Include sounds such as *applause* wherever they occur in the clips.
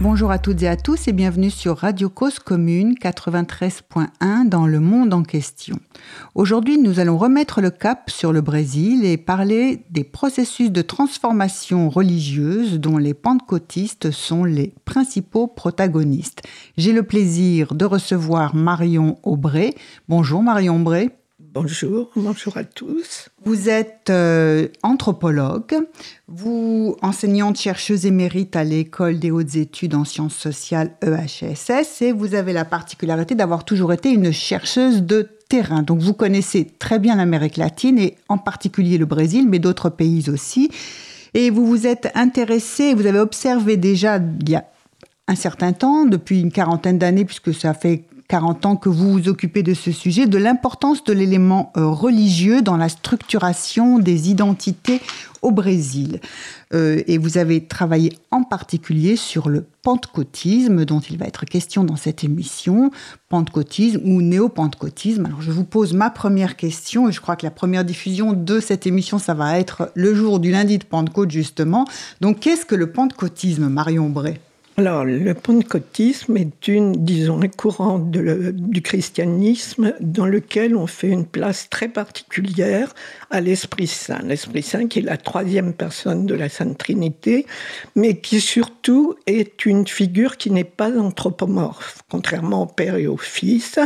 Bonjour à toutes et à tous et bienvenue sur Radio Cause Commune 93.1 dans le monde en question. Aujourd'hui, nous allons remettre le cap sur le Brésil et parler des processus de transformation religieuse dont les pentecôtistes sont les principaux protagonistes. J'ai le plaisir de recevoir Marion Aubray. Bonjour Marion Aubray. Bonjour, bonjour à tous. Vous êtes euh, anthropologue, vous enseignante chercheuse émérite à l'école des hautes études en sciences sociales EHSS et vous avez la particularité d'avoir toujours été une chercheuse de terrain. Donc vous connaissez très bien l'Amérique latine et en particulier le Brésil, mais d'autres pays aussi. Et vous vous êtes intéressé, vous avez observé déjà il y a un certain temps, depuis une quarantaine d'années, puisque ça fait 40 ans que vous vous occupez de ce sujet, de l'importance de l'élément euh, religieux dans la structuration des identités au Brésil. Euh, et vous avez travaillé en particulier sur le pentecôtisme, dont il va être question dans cette émission, pentecôtisme ou néo-pentecôtisme. Alors je vous pose ma première question, et je crois que la première diffusion de cette émission, ça va être le jour du lundi de Pentecôte, justement. Donc qu'est-ce que le pentecôtisme, Marion Bray? Alors, le pentecôtisme est une, disons, un courant du christianisme dans lequel on fait une place très particulière à l'Esprit Saint. L'Esprit Saint qui est la troisième personne de la Sainte Trinité, mais qui surtout est une figure qui n'est pas anthropomorphe, contrairement au Père et au Fils,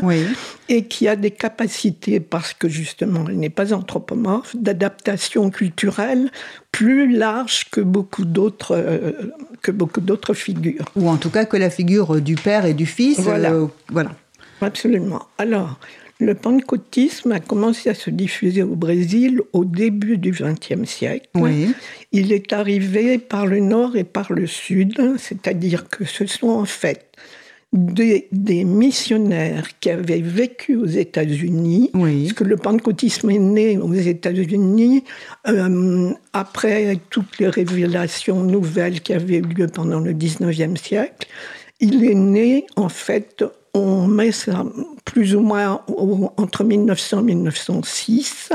et qui a des capacités, parce que justement elle n'est pas anthropomorphe, d'adaptation culturelle plus large que beaucoup d'autres euh, que beaucoup d'autres figures. Ou en tout cas que la figure du père et du fils. Voilà. Euh, voilà. Absolument. Alors, le pentecôtisme a commencé à se diffuser au Brésil au début du XXe siècle. Oui. Il est arrivé par le nord et par le sud, c'est-à-dire que ce sont en fait des, missionnaires qui avaient vécu aux États-Unis, parce que le pentecôtisme est né aux États-Unis euh, après toutes les révélations nouvelles qui avaient eu lieu pendant le 19e siècle. Il est né, en fait, on met ça plus ou moins entre 1900 et 1906,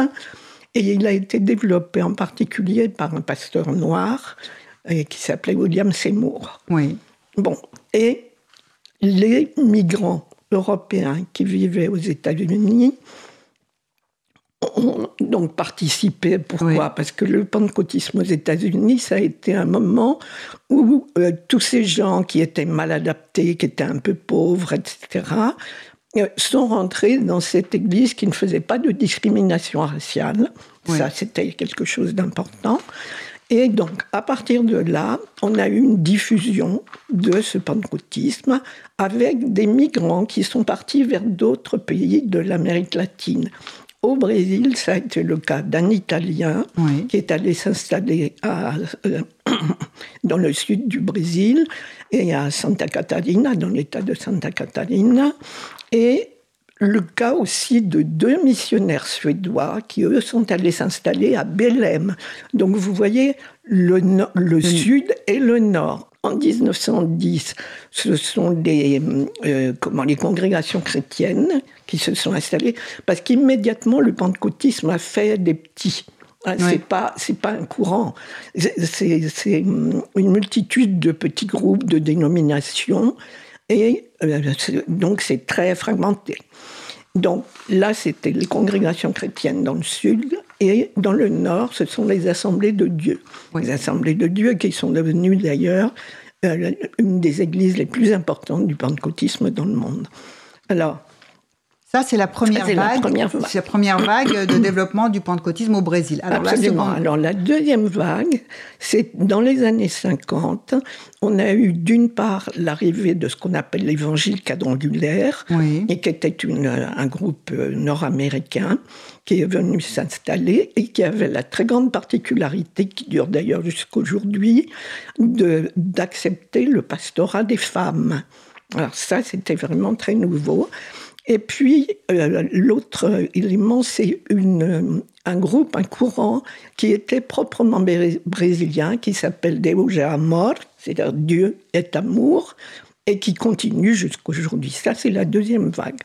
et il a été développé en particulier par un pasteur noir euh, qui s'appelait William Seymour. Oui. Bon, et les migrants européens qui vivaient aux États-Unis ont donc participé. Pourquoi? Parce que le pentecôtisme aux États-Unis, ça a été un moment où euh, tous ces gens qui étaient mal adaptés, qui étaient un peu pauvres, etc., euh, sont rentrés dans cette église qui ne faisait pas de discrimination raciale. Ça, c'était quelque chose d'important. Et donc, à partir de là, on a eu une diffusion de ce pentecôtisme avec des migrants qui sont partis vers d'autres pays de l'Amérique latine. Au Brésil, ça a été le cas d'un Italien qui est allé s'installer euh, *coughs* dans le sud du Brésil et à Santa Catarina, dans l'état de Santa Catarina. Et le cas aussi de deux missionnaires suédois qui, eux, sont allés s'installer à Belém. Donc vous voyez le, le sud et le nord. En 1910, ce sont des, euh, comment, les congrégations chrétiennes qui se sont installées, parce qu'immédiatement, le pentecôtisme a fait des petits. Ce ah, C'est pas c'est pas un courant. C'est une multitude de petits groupes, de dénominations, et euh, donc c'est très fragmenté. Donc là, c'était les congrégations chrétiennes dans le sud, et dans le nord, ce sont les assemblées de Dieu. Les assemblées de Dieu qui sont devenues d'ailleurs euh, une des églises les plus importantes du pentecôtisme dans le monde. Alors, ça, c'est la première vague. C'est la première vague de *clears throat* développement du pentecôtisme au Brésil. Alors, Absolument. Alors, la deuxième vague, c'est dans les années 50, on a eu d'une part l'arrivée de ce qu'on appelle l'évangile quadrangulaire, et qui était une, un groupe euh, nord-américain qui est venu s'installer et qui avait la très grande particularité, qui dure d'ailleurs jusqu'aujourd'hui, d'accepter le pastorat des femmes. Alors ça, c'était vraiment très nouveau. Et puis, euh, l'autre élément, c'est un groupe, un courant qui était proprement brésilien, qui s'appelle Deus é amor, c'est-à-dire Dieu est amour. et qui continue jusqu'aujourd'hui. Ça, c'est la deuxième vague.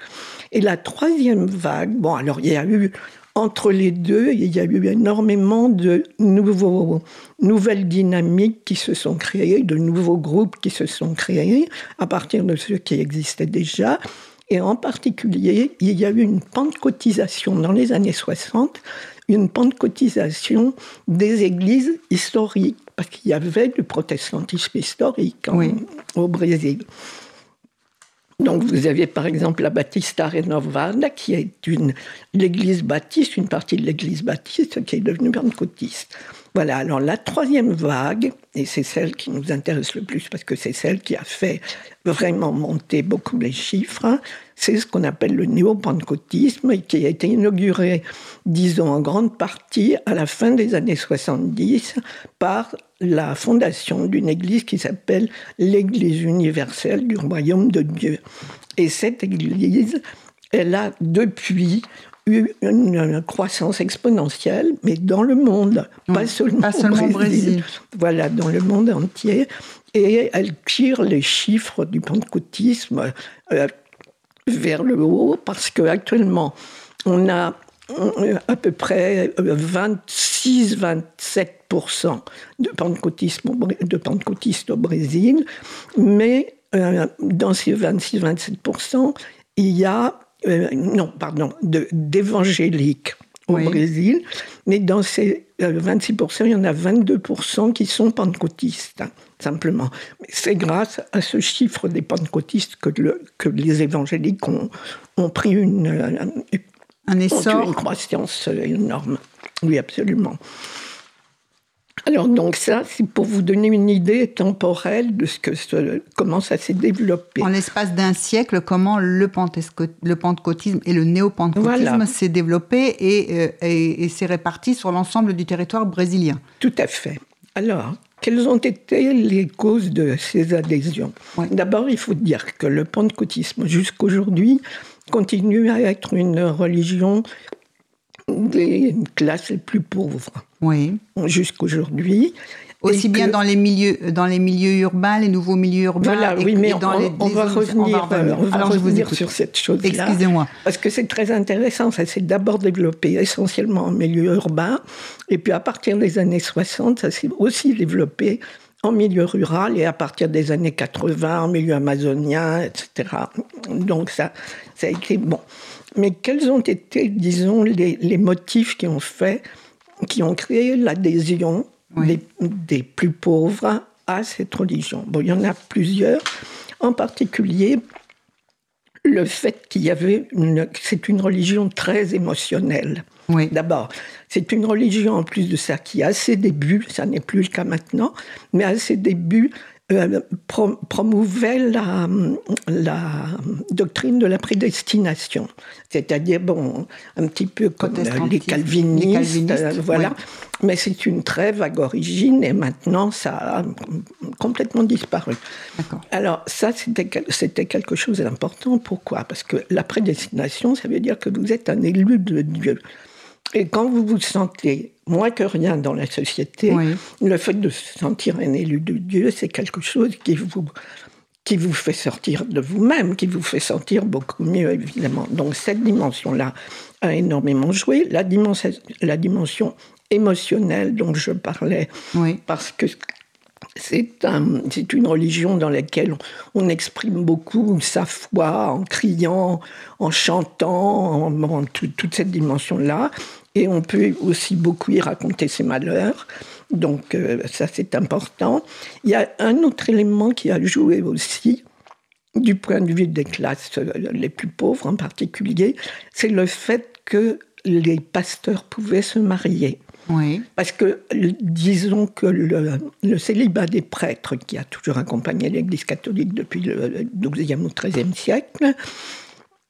Et la troisième vague, bon, alors il y a eu entre les deux, il y a eu énormément de nouveaux, nouvelles dynamiques qui se sont créées, de nouveaux groupes qui se sont créés à partir de ceux qui existaient déjà. Et en particulier, il y a eu une pentecôtisation dans les années 60, une pentecôtisation des églises historiques, parce qu'il y avait du protestantisme historique au Brésil. Donc vous aviez par exemple la Battista Renovada, qui est une l'église baptiste, une partie de l'église baptiste qui est devenue pentecôtiste. Voilà, alors la troisième vague, et c'est celle qui nous intéresse le plus parce que c'est celle qui a fait vraiment monter beaucoup les chiffres, c'est ce qu'on appelle le néo-pentecôtisme qui a été inauguré, disons en grande partie à la fin des années 70 par la fondation d'une église qui s'appelle l'Église universelle du royaume de Dieu. Et cette église, elle a depuis eu une croissance exponentielle, mais dans le monde, pas seulement, au Brésil. Voilà, dans le monde entier. Et elle tire les chiffres du pentecôtisme euh, vers le haut, parce qu'actuellement, on a à peu près 26-27% euh, de pentecôtistes au Brésil, mais euh, dans ces 26-27%, il y a, euh, non, pardon, d'évangéliques au Brésil, mais dans ces 26%, il y en a 22% qui sont pentecôtistes, hein, simplement. C'est grâce à ce chiffre des pentecôtistes que, que les évangéliques ont, ont pris une, un essor. Une croissance énorme. Oui, absolument. Alors donc ça, c'est pour vous donner une idée temporelle de ce que comment ça s'est développé. En l'espace d'un siècle, comment le, le pentecôtisme et le néo-pentecôtisme s'est développé euh, et, et, s'est réparti sur l'ensemble du territoire brésilien. Tout à fait. Alors, quelles ont été les causes de ces adhésions? D'abord, il faut dire que le pentecôtisme, jusqu'aujourd'hui, continue à être une religion des classes les plus pauvres. Oui. Jusqu'aujourd'hui. Aussi bien dans, les milieux, dans les milieux urbains, les nouveaux milieux urbains. Voilà, oui, mais dans on, les, on, va revenir, on va Alors, revenir sur cette chose-là. Excusez-moi. Parce que c'est très intéressant. Ça s'est d'abord développé essentiellement en milieu urbain. Et puis à partir des années 60, ça s'est aussi développé en milieu rural et à partir des années 80 en milieu amazonien, etc. Donc ça, ça a été bon. Mais quels ont été, disons, les, motifs qui ont fait, qui ont créé l'adhésion des, plus pauvres à cette religion? Bon, il y en a plusieurs. En particulier, le fait qu'il y avait une, c'est une religion très émotionnelle. Oui. D'abord, c'est une religion en plus de ça qui à ses débuts, ça n'est plus le cas maintenant, mais à ses débuts promouvait la, la, doctrine de la prédestination, c'est-à-dire bon, un petit peu comme les calvinistes, euh, voilà. Mais c'est une très vague origine et maintenant ça a complètement disparu. Alors ça c'était quelque chose d'important. Pourquoi? Parce que la prédestination, ça veut dire que vous êtes un élu de Dieu. Et quand vous vous sentez moins que rien dans la société, le fait de se sentir un élu de Dieu, c'est quelque chose qui vous, qui vous fait sortir de vous-même, qui vous fait sentir beaucoup mieux, évidemment. Donc cette dimension-là a énormément joué. La dimension, la dimension émotionnelle dont je parlais, parce que c'est un, une religion dans laquelle on, exprime beaucoup sa foi en criant, en chantant, en, toute cette dimension-là. Et on peut aussi beaucoup y raconter ses malheurs. Donc euh, ça, c'est important. Il y a un autre élément qui a joué aussi, du point de vue des classes euh, les plus pauvres en particulier, c'est le fait que les pasteurs pouvaient se marier. Oui. Parce que, disons que le, célibat des prêtres, qui a toujours accompagné l'Église catholique depuis le XIIe ou XIIIe siècle,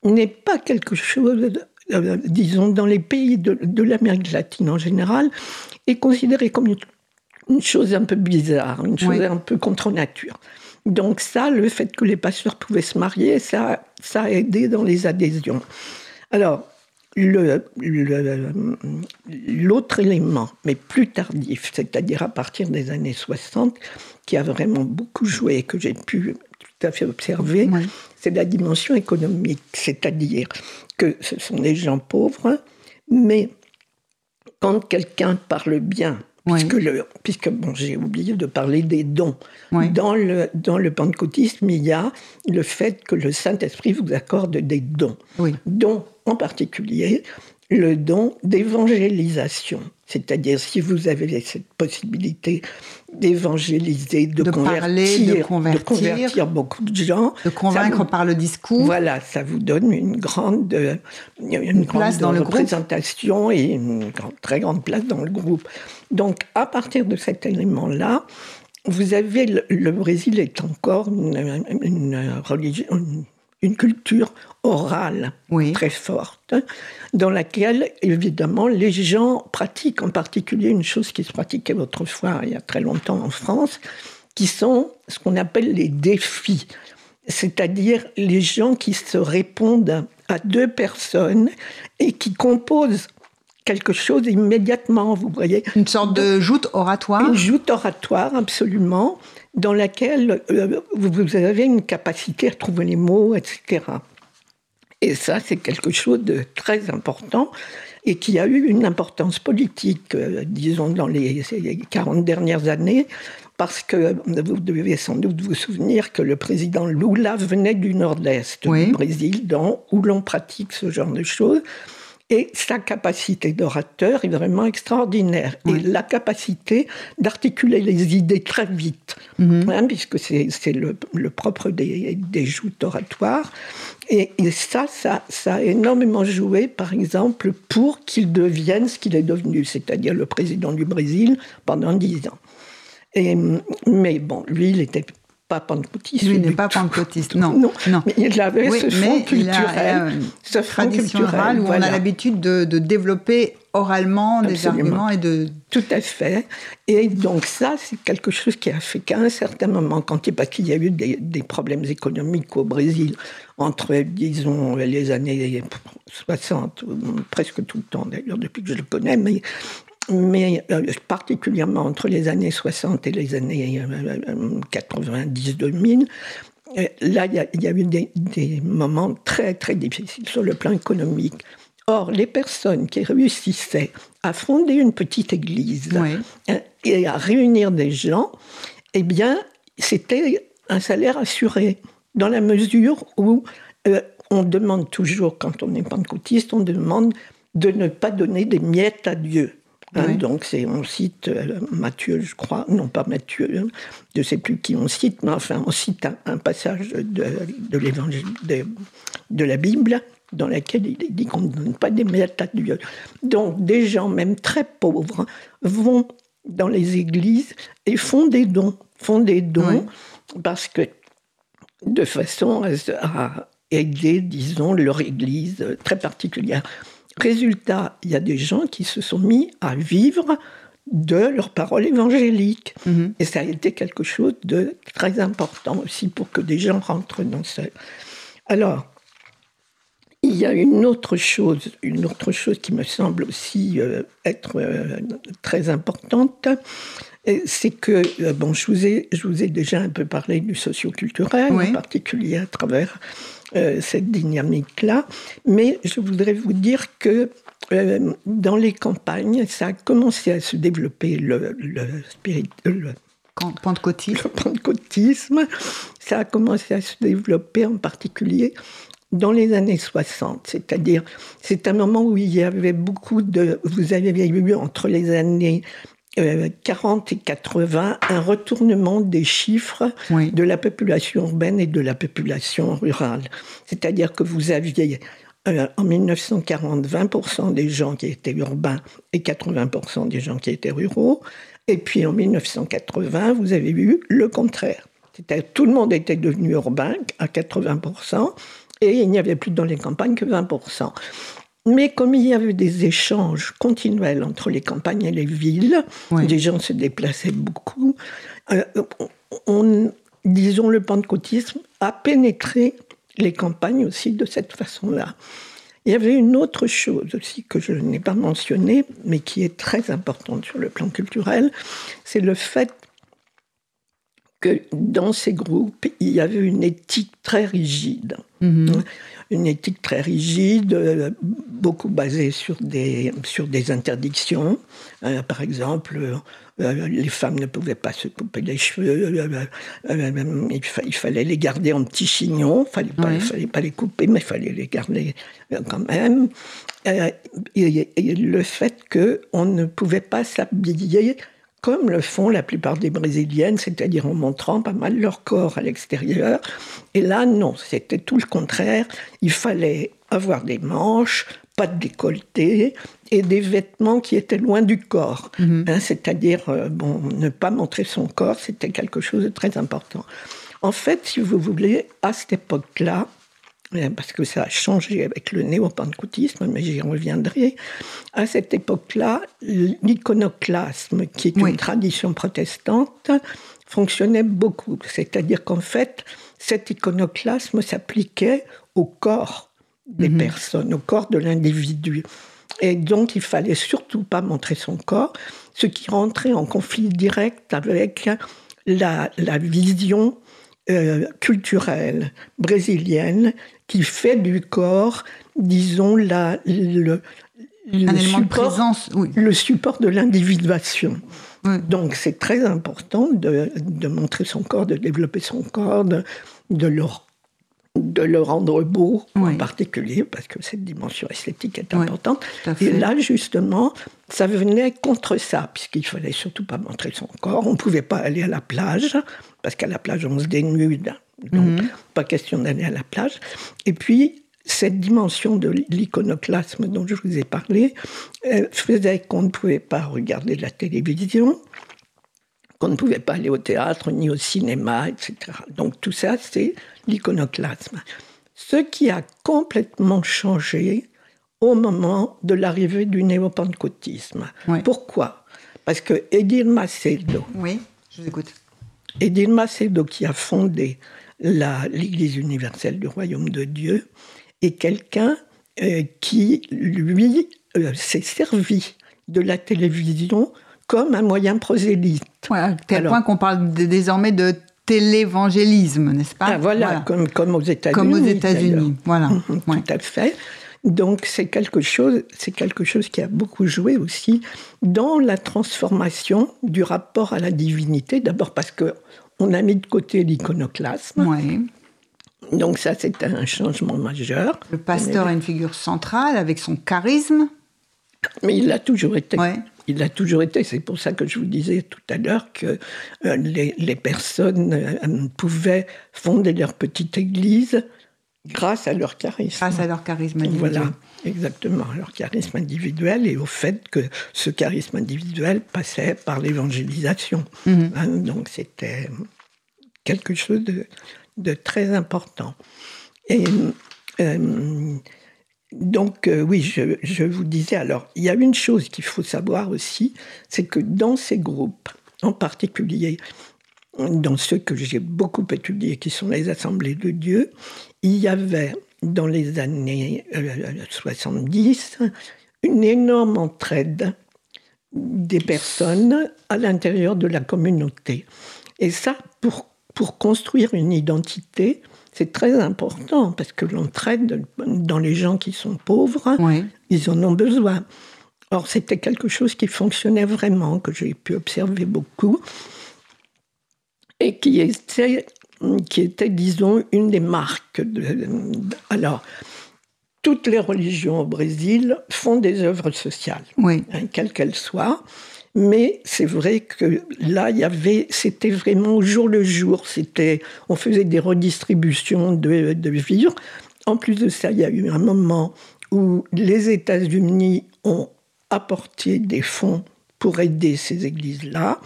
n'est pas quelque chose, euh, disons, dans les pays de, l'Amérique latine en général, est considéré comme une, chose un peu bizarre, une chose un peu contre nature. Donc ça, le fait que les pasteurs pouvaient se marier, ça, ça a aidé dans les adhésions. Alors, l'autre élément, mais plus tardif, c'est-à-dire à partir des années 60, qui a vraiment beaucoup joué, que j'ai pu tout à fait observé, c'est la dimension économique, c'est-à-dire que ce sont des gens pauvres, mais quand quelqu'un parle bien, puisque, le, puisque bon, j'ai oublié de parler des dons, dans, le, dans le pentecôtisme, il y a le fait que le Saint-Esprit vous accorde des dons, dons en particulier le don d'évangélisation. C'est-à-dire, si vous avez cette possibilité d'évangéliser, de, convertir, de, convertir, beaucoup de gens, de convaincre par le discours. Voilà, ça vous donne une grande, une, place dans représentation et une très grande place dans le groupe. Donc, à partir de cet élément-là, vous avez le, Brésil est encore une, une religion, une culture orale très forte, dans laquelle, évidemment, les gens pratiquent en particulier une chose qui se pratiquait autrefois, il y a très longtemps en France, qui sont ce qu'on appelle les défis, c'est-à-dire les gens qui se répondent à deux personnes et qui composent quelque chose immédiatement, vous voyez. Une sorte de joute oratoire. Une joute oratoire, absolument dans laquelle euh, vous avez une capacité à trouver les mots, etc. Et ça, c'est quelque chose de très important et qui a eu une importance politique, euh, disons, dans les 40 dernières années, parce que vous devez sans doute vous souvenir que le président Lula venait du nord-est du Brésil, où l'on pratique ce genre de choses. Et sa capacité d'orateur est vraiment extraordinaire. Et la capacité d'articuler les idées très vite, mhm. hein, puisque c'est le, propre des, des joutes oratoires. Et, ça, ça, ça, a énormément joué, par exemple, pour qu'il devienne ce qu'il est devenu, c'est-à-dire le président du Brésil pendant dix ans. Et, mais bon, lui, il était pas pentecôtiste. Lui n'est pas pentecôtiste, *laughs* non. non. non. Mais il avait ce fond culturel. ce fond culturel où on a l'habitude de, développer oralement des arguments et de... Tout à fait. Et donc ça, c'est quelque chose qui a fait qu'à un certain moment, quand il, parce qu'il y a eu des, des, problèmes économiques au Brésil, entre, disons, les années 60, presque tout le temps d'ailleurs, depuis que je le connais, mais mais euh, particulièrement entre les années 60 et les années 90-2000, euh, euh, là, il y, a eu des, moments très, très difficiles sur le plan économique. Or, les personnes qui réussissaient à fonder une petite église et à réunir des gens, eh bien, c'était un salaire assuré, dans la mesure où on demande toujours, quand on est pentecôtiste, on demande de ne pas donner des miettes à Dieu. Hein, donc c'est on cite euh, Matthieu, je crois, non pas Matthieu, hein, je ne sais plus qui on cite, mais enfin on cite un, passage de, de l'évangile de, de, la Bible dans lequel il dit qu'on ne donne pas des miettes à Dieu. Donc des gens même très pauvres vont dans les églises et font des dons, font des dons parce que de façon à aider, disons, leur église très particulière. Résultat, il y a des gens qui se sont mis à vivre de leurs paroles évangéliques. Mhm. Et ça a été quelque chose de très important aussi pour que des gens rentrent dans ça. Alors, il y a une autre chose, une autre chose qui me semble aussi euh, être euh, très importante, c'est que, euh, bon, je vous, ai, je vous ai déjà un peu parlé du socioculturel, en particulier à travers euh, cette dynamique-là. Mais je voudrais vous dire que euh, dans les campagnes, ça a commencé à se développer le, le, spirit, le pentecôtisme. le *laughs* pentecôtisme. Ça a commencé à se développer en particulier dans les années 60. C'est-à-dire, c'est un moment où il y avait beaucoup de... Vous avez eu entre les années 40 euh, et 80 un retournement des chiffres de la population urbaine et de la population rurale. C'est-à-dire que vous aviez euh, en 1940 20% des gens qui étaient urbains et 80% des gens qui étaient ruraux. Et puis en 1980, vous avez eu le contraire. C'est-à-dire tout le monde était devenu urbain à 80% et il n'y avait plus dans les campagnes que 20%. Mais comme il y avait des échanges continuels entre les campagnes et les villes, des gens se déplaçaient beaucoup, euh, on, disons, le pentecôtisme a pénétré les campagnes aussi de cette façon-là. Il y avait une autre chose aussi que je n'ai pas mentionnée, mais qui est très importante sur le plan culturel, c'est le fait que dans ces groupes, il y avait une éthique très rigide. Mhm. Une éthique très rigide, euh, beaucoup basée sur des, sur des interdictions. Euh, par exemple, euh, les femmes ne pouvaient pas se couper les cheveux, il, fallait les garder en petits chignons, il ne fallait, fallait, pas les couper, mais il fallait les garder quand même. Et, et le fait qu'on ne pouvait pas s'habiller comme le font la plupart des Brésiliennes, c'est-à-dire en montrant pas mal leur corps à l'extérieur. Et là, non, c'était tout le contraire. Il fallait avoir des manches, pas de décolleté et des vêtements qui étaient loin du corps. Mhm. Hein, c'est-à-dire, euh, bon, ne pas montrer son corps, c'était quelque chose de très important. En fait, si vous voulez, à cette époque-là, parce que ça a changé avec le néo-pentecôtisme, mais j'y reviendrai. À cette époque-là, l'iconoclasme, qui est une tradition protestante, fonctionnait beaucoup. C'est-à-dire qu'en fait, cet iconoclasme s'appliquait au corps des mhm. personnes, au corps de l'individu. Et donc, il fallait surtout pas montrer son corps, ce qui rentrait en conflit direct avec la, la vision euh, culturelle brésilienne qui fait du corps, disons, la, le, le, support, de le support de l'individuation. Donc c'est très important de, de, montrer son corps, de développer son corps, de, de le, de le rendre beau en particulier, parce que cette dimension esthétique est importante. Et là, justement, ça venait contre ça, puisqu'il fallait surtout pas montrer son corps. On ne pouvait pas aller à la plage parce qu'à la plage, on se dénude. Donc, mhm. pas question d'aller à la plage. Et puis, cette dimension de l'iconoclasme dont je vous ai parlé euh, faisait qu'on ne pouvait pas regarder la télévision, qu'on ne pouvait pas aller au théâtre ni au cinéma, etc. Donc tout ça, c'est l'iconoclasme. Ce qui a complètement changé au moment de l'arrivée du néo-pentecôtisme. Pourquoi? Parce que Edil Macedo. Oui, je vous écoute. Edil Macedo, qui a fondé l'Église universelle du royaume de Dieu, est quelqu'un euh, qui, lui, euh, s'est servi de la télévision comme un moyen prosélyte. à tel point qu'on parle désormais de télévangélisme, n'est-ce pas? Ah, voilà, Comme, comme aux États-Unis. Comme aux États-Unis, voilà. Tout à fait. Donc c'est quelque chose, c'est quelque chose qui a beaucoup joué aussi dans la transformation du rapport à la divinité. D'abord parce que on a mis de côté l'iconoclasme. Donc ça, c'est un changement majeur. Le pasteur est une figure centrale avec son charisme. Mais il l'a toujours été. Il l'a toujours été. C'est pour ça que je vous disais tout à l'heure que euh, les, personnes euh, pouvaient fonder leur petite église grâce à leur charisme. Grâce à leur charisme individuel. Voilà, exactement, leur charisme individuel et au fait que ce charisme individuel passait par l'évangélisation. Mhm. Hein, donc c'était quelque chose de, très important. Et euh, donc euh, oui, je, je, vous disais, alors il y a une chose qu'il faut savoir aussi, c'est que dans ces groupes, en particulier dans ceux que j'ai beaucoup étudiés, qui sont les assemblées de Dieu, il y avait dans les années 70 euh, une énorme entraide des personnes à l'intérieur de la communauté. Et ça, pour, pour construire une identité, c'est très important parce que l'entraide dans les gens qui sont pauvres, ils en ont besoin. Or, c'était quelque chose qui fonctionnait vraiment, que j'ai pu observer beaucoup, et qui était qui était, disons, une des marques. De, alors, toutes les religions au Brésil font des œuvres sociales, oui. hein, quelles qu'elles soient. Mais c'est vrai que là, il y avait, c'était vraiment au jour le jour. C'était, on faisait des redistributions de, de vivres. En plus de ça, il y a eu un moment où les États-Unis ont apporté des fonds pour aider ces églises-là,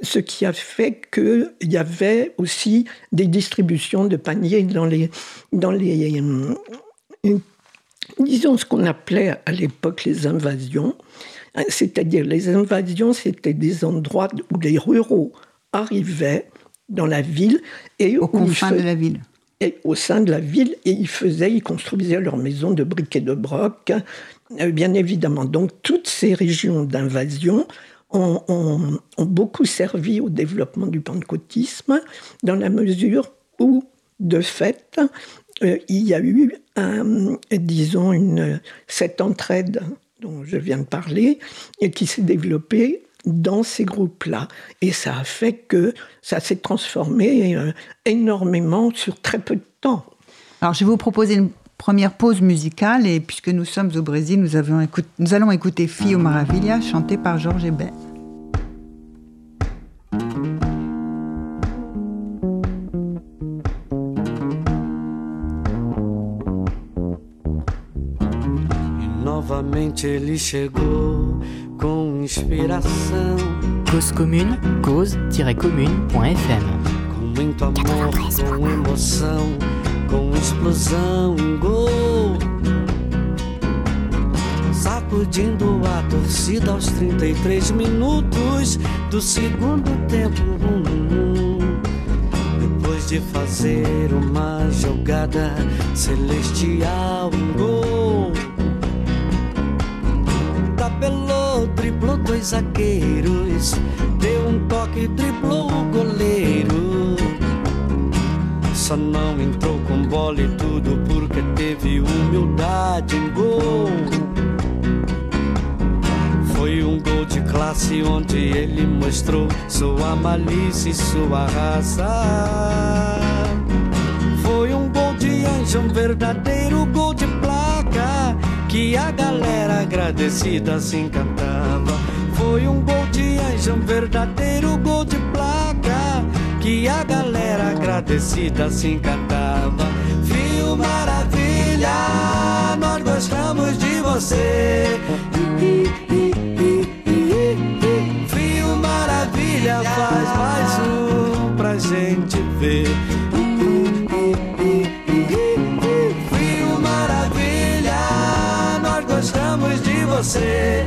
ce qui a fait qu'il y avait aussi des distributions de paniers dans les, dans les euh, disons ce qu'on appelait à l'époque les invasions, c'est-à-dire les invasions, c'était des endroits où les ruraux arrivaient dans la ville et au confins de la ville. Et au sein de la ville, et ils faisaient, ils construisaient leurs maisons de briques et de broc, bien évidemment. Donc toutes ces régions d'invasion ont, beaucoup servi au développement du pentecôtisme, dans la mesure où, de fait, euh, il y a eu, disons, cette entraide dont je viens de parler, et qui s'est développée dans ces groupes-là. Et ça a fait que ça s'est transformé euh, énormément sur très peu de temps. Alors, je vais vous proposer une première pause musicale, et puisque nous sommes au Brésil, nous, avons nous allons écouter Fio Maravilha, chanté par Georges Hébert. novamente ele chegou com inspiração. Cause Commune, cause-commune.fm Com muito amor, com emoção, com explosão, um gol. Sacudindo a torcida aos 33 minutos do segundo tempo. Depois de fazer uma jogada celestial, um gol tabelou, driblou dois zagueiros, Não entrou com bola e tudo porque teve humildade em gol. Foi um gol de classe onde ele mostrou sua malícia e sua raça. Foi um gol de anjo, um verdadeiro gol de que a galera agradecida se encantava. Foi um gol de anjo, um verdadeiro gol de que a galera agradecida se encantava. Fio Maravilha, nós gostamos de você. Fio Maravilha, faz mais um pra gente ver. você.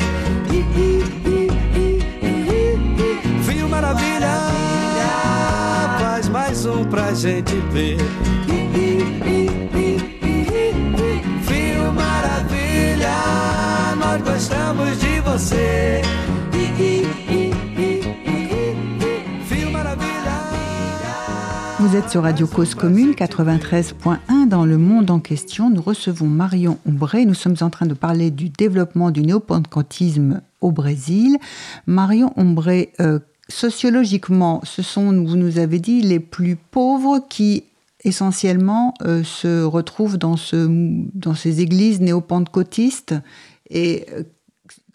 Vous êtes sur Radio Cause Commune 93.1 dans le monde en question. Nous recevons Marion Ombré. Nous sommes en train de parler du développement du néopentecôtisme au Brésil. Marion Ombré, euh, sociologiquement, ce sont, vous nous avez dit, les plus pauvres qui essentiellement euh, se retrouvent dans, ce, dans ces églises néopentecôtistes. Et euh,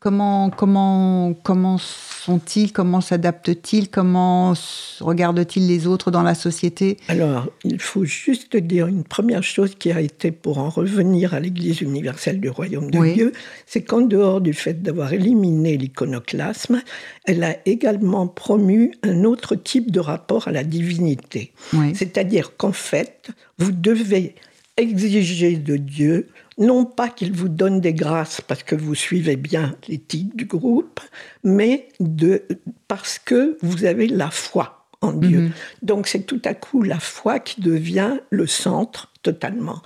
Comment, comment, comment sont-ils Comment s'adaptent-ils Comment regardent-ils les autres dans la société? Alors, il faut juste dire une première chose qui a été, pour en revenir à l'Église universelle du Royaume de Dieu, c'est qu'en dehors du fait d'avoir éliminé l'iconoclasme, elle a également promu un autre type de rapport à la divinité. C'est-à-dire qu'en fait, vous devez exiger de Dieu non pas qu'il vous donne des grâces parce que vous suivez bien l'éthique du groupe, mais de, parce que vous avez la foi en Dieu. Mhm. Donc c'est tout à coup la foi qui devient le centre totalement.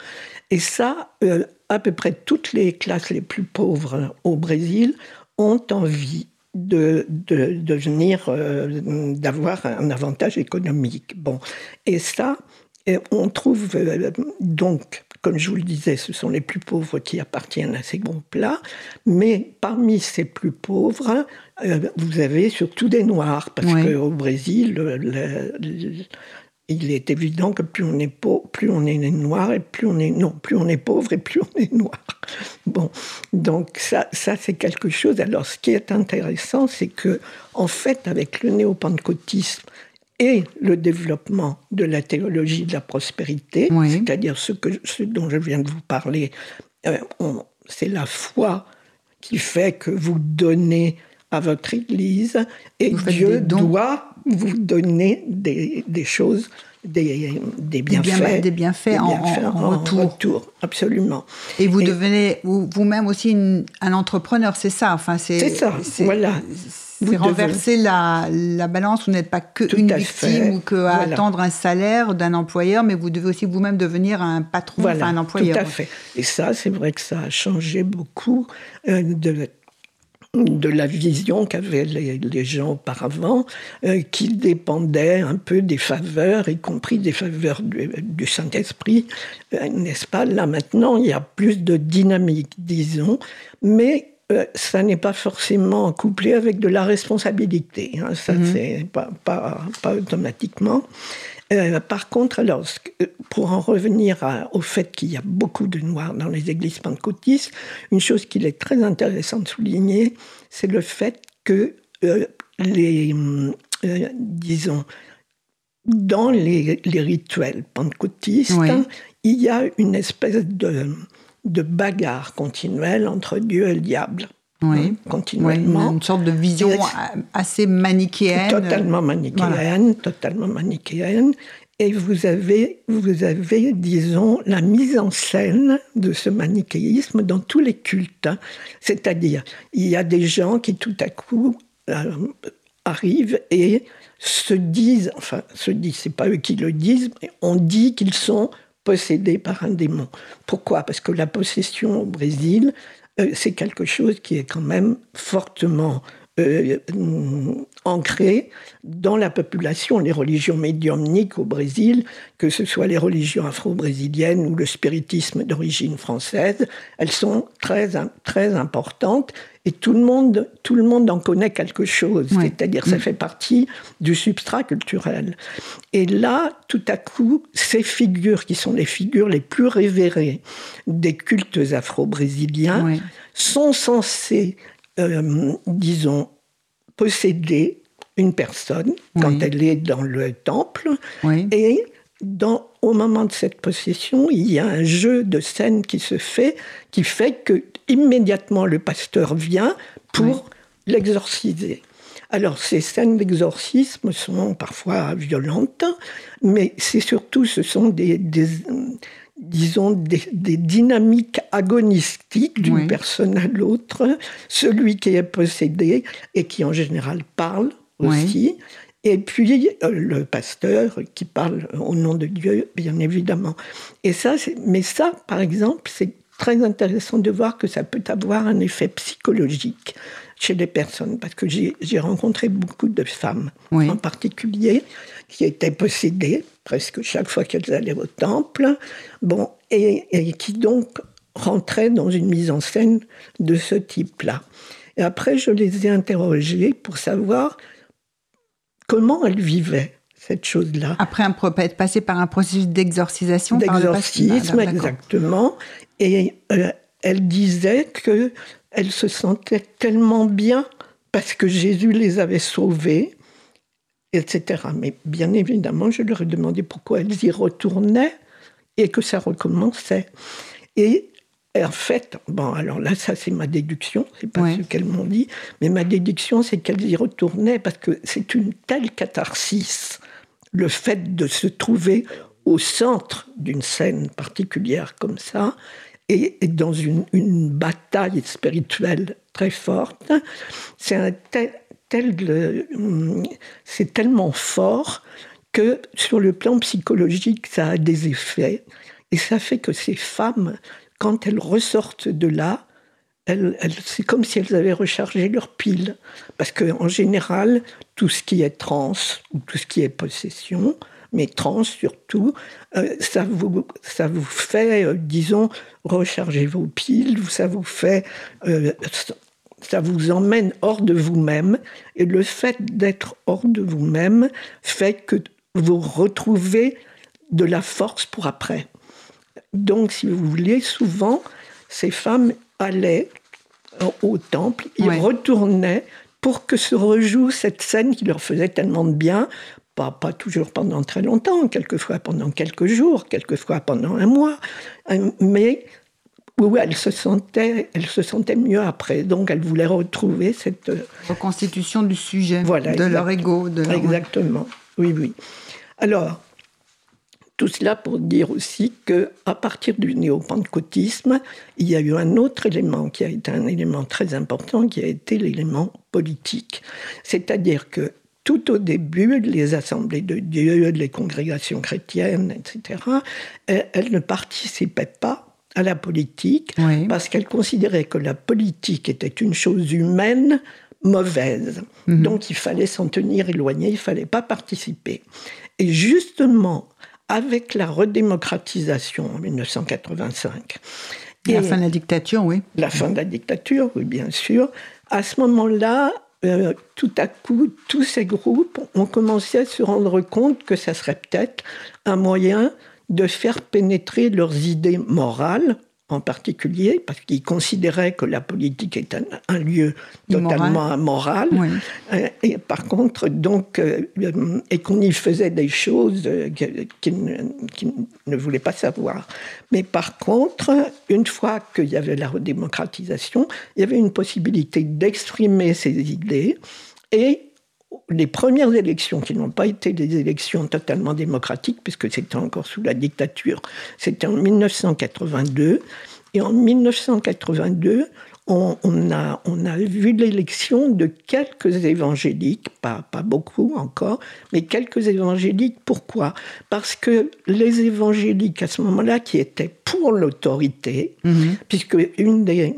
Et ça, euh, à peu près toutes les classes les plus pauvres au Brésil ont envie de, de, devenir, euh, d'avoir un avantage économique. Bon, et ça, on trouve euh, donc comme je vous le disais, ce sont les plus pauvres qui appartiennent à ces groupes-là. Mais parmi ces plus pauvres, euh, vous avez surtout des Noirs, parce qu'au Brésil, il est évident que plus on est pauvre, plus on est noir et plus on est non, plus on est pauvre et plus on est noir. Bon, donc ça, ça c'est quelque chose. Alors, ce qui est intéressant, c'est que en fait, avec le néopentecôtisme et le développement de la théologie de la prospérité, c'est-à-dire ce, que, ce dont je viens de vous parler, euh, c'est la foi qui fait que vous donnez à votre Église et Dieu doit vous donner des, des choses des, des, bienfaits, des, bienfaits, en, retour. Absolument. Et vous devenez vous-même aussi un entrepreneur, c'est ça enfin, C'est ça, voilà. C'est renverser la, la, balance, vous n'êtes pas qu'une victime ou qu'à attendre un salaire d'un employeur, mais vous devez aussi vous-même devenir un patron, enfin un employeur. Tout à fait. Et ça, c'est vrai que ça a changé beaucoup euh, de de la vision qu'avaient les, gens auparavant, euh, qui dépendait un peu des faveurs, y compris des faveurs du, Saint-Esprit, euh, n'est-ce pas? Là maintenant, il y a plus de dynamique, disons, mais ça n'est pas forcément couplé avec de la responsabilité. Hein, ça, mhm. c'est pas, pas, pas, automatiquement. Euh, par contre, alors, pour en revenir au fait qu'il y a beaucoup de noirs dans les églises pentecôtistes, une chose qu'il est très intéressant de souligner, c'est le fait que euh, les, euh, disons, dans les, rituels pentecôtistes, il y a une espèce de, de bagarre continuelle entre Dieu et le diable. Oui. Hein, continuellement. une sorte de vision assez manichéenne. Totalement manichéenne, totalement manichéenne. Et vous avez, vous avez, disons, la mise en scène de ce manichéisme dans tous les cultes. Hein. C'est-à-dire, il y a des gens qui tout à coup euh, arrivent et se disent, enfin, se disent, c'est pas eux qui le disent, mais on dit qu'ils sont possédés par un démon. Pourquoi? Parce que la possession au Brésil, euh, c'est quelque chose qui est quand même fortement euh, ancré dans la population. Les religions médiumniques au Brésil, que ce soit les religions afro-brésiliennes ou le spiritisme d'origine française, elles sont très, très importantes et tout le monde, tout le monde en connaît quelque chose. C'est-à-dire, ça mm. fait partie du substrat culturel. Et là, tout à coup, ces figures qui sont les figures les plus révérées des cultes afro-brésiliens sont censées euh, disons, posséder une personne quand elle est dans le temple. Et dans, au moment de cette possession, il y a un jeu de scène qui se fait, qui fait que immédiatement le pasteur vient pour l'exorciser. Alors, ces scènes d'exorcisme sont parfois violentes, mais c'est surtout, ce sont des, disons, des, dynamiques agonistiques d'une personne à l'autre, celui qui est possédé et qui en général parle aussi, et puis euh, le pasteur qui parle au nom de Dieu, bien évidemment. Et ça, mais ça, par exemple, c'est très intéressant de voir que ça peut avoir un effet psychologique chez les personnes, parce que j'ai rencontré beaucoup de femmes en particulier qui étaient possédées presque chaque fois qu'elles allaient au temple, bon, et, qui donc rentraient dans une mise en scène de ce type-là. Et après, je les ai interrogées pour savoir comment elles vivaient cette chose-là. Après un, être passé par un processus d'exorcisation D'exorcisme, ah, exactement. Et euh, elle disait que elle se sentait tellement bien parce que Jésus les avait sauvées etc. Mais bien évidemment, je leur ai demandé pourquoi elles y retournaient et que ça recommençait. Et en fait, bon, alors là, ça c'est ma déduction, c'est pas ce qu'elles m'ont dit, mais ma déduction c'est qu'elles y retournaient parce que c'est une telle catharsis, le fait de se trouver au centre d'une scène particulière comme ça, et, dans une, une, bataille spirituelle très forte, c'est un tel, c'est tellement fort que sur le plan psychologique, ça a des effets. Et ça fait que ces femmes, quand elles ressortent de là, c'est comme si elles avaient rechargé leur pile. Parce qu'en général, tout ce qui est trans, ou tout ce qui est possession, mais trans surtout, euh, ça, vous, ça vous fait, euh, disons, recharger vos piles, ça vous fait euh, ça vous emmène hors de vous-même. Et le fait d'être hors de vous-même fait que vous retrouvez de la force pour après. Donc, si vous voulez, souvent, ces femmes allaient au temple, ils retournaient pour que se rejoue cette scène qui leur faisait tellement de bien, pas, pas toujours pendant très longtemps, quelquefois pendant quelques jours, quelquefois pendant un mois, mais où elle se sentait, elle se sentait mieux après. Donc, elle voulait retrouver cette euh, reconstitution du sujet, de leur ego, de exactement. Oui, oui. Alors, tout cela pour dire aussi que à partir du néo-pentecôtisme, il y a eu un autre élément qui a été un élément très important, qui a été l'élément politique. C'est-à-dire que tout au début, les assemblées de Dieu, les congrégations chrétiennes, etc., elles ne participaient pas à la politique parce qu'elle considérait que la politique était une chose humaine mauvaise. Mhm. Donc il fallait s'en tenir éloigné, il fallait pas participer. Et justement, avec la redémocratisation en 1985. Et la fin de la dictature, oui. La fin de la dictature, oui, bien sûr. À ce moment-là, euh, tout à coup, tous ces groupes ont commencé à se rendre compte que ça serait peut-être un moyen de faire pénétrer leurs idées morales en particulier, parce qu'ils considéraient que la politique est un, lieu totalement immoral. Euh, et par contre, donc, euh, et qu'on y faisait des choses qu'ils ne, voulaient pas savoir. Mais par contre, une fois qu'il y avait la redémocratisation, il y avait une possibilité d'exprimer ces idées et les premières élections, qui n'ont pas été des élections totalement démocratiques, puisque c'était encore sous la dictature, c'était en 1982. Et en 1982, on, a, on a vu l'élection de quelques évangéliques, pas, pas beaucoup encore, mais quelques évangéliques. Pourquoi? Parce que les évangéliques, à ce moment-là, qui étaient pour l'autorité, mhm. puisque une des,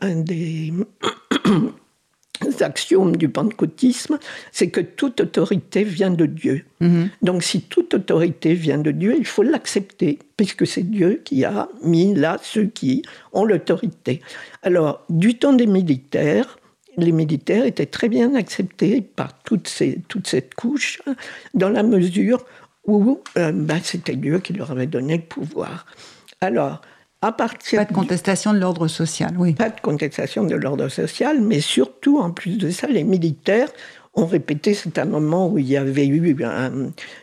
un des axiomes du pentecôtisme, c'est que toute autorité vient de Dieu. Mhm. Donc si toute autorité vient de Dieu, il faut l'accepter, puisque c'est Dieu qui a mis là ceux qui ont l'autorité. Alors, du temps des militaires, les militaires étaient très bien acceptés par toute, ces, toute cette couche, dans la mesure où euh, ben, c'était Dieu qui leur avait donné le pouvoir. Alors, pas de contestation de l'ordre social, oui. Pas de contestation de l'ordre social, mais surtout, en plus de ça, les militaires ont répété, c'est un moment où il y avait eu,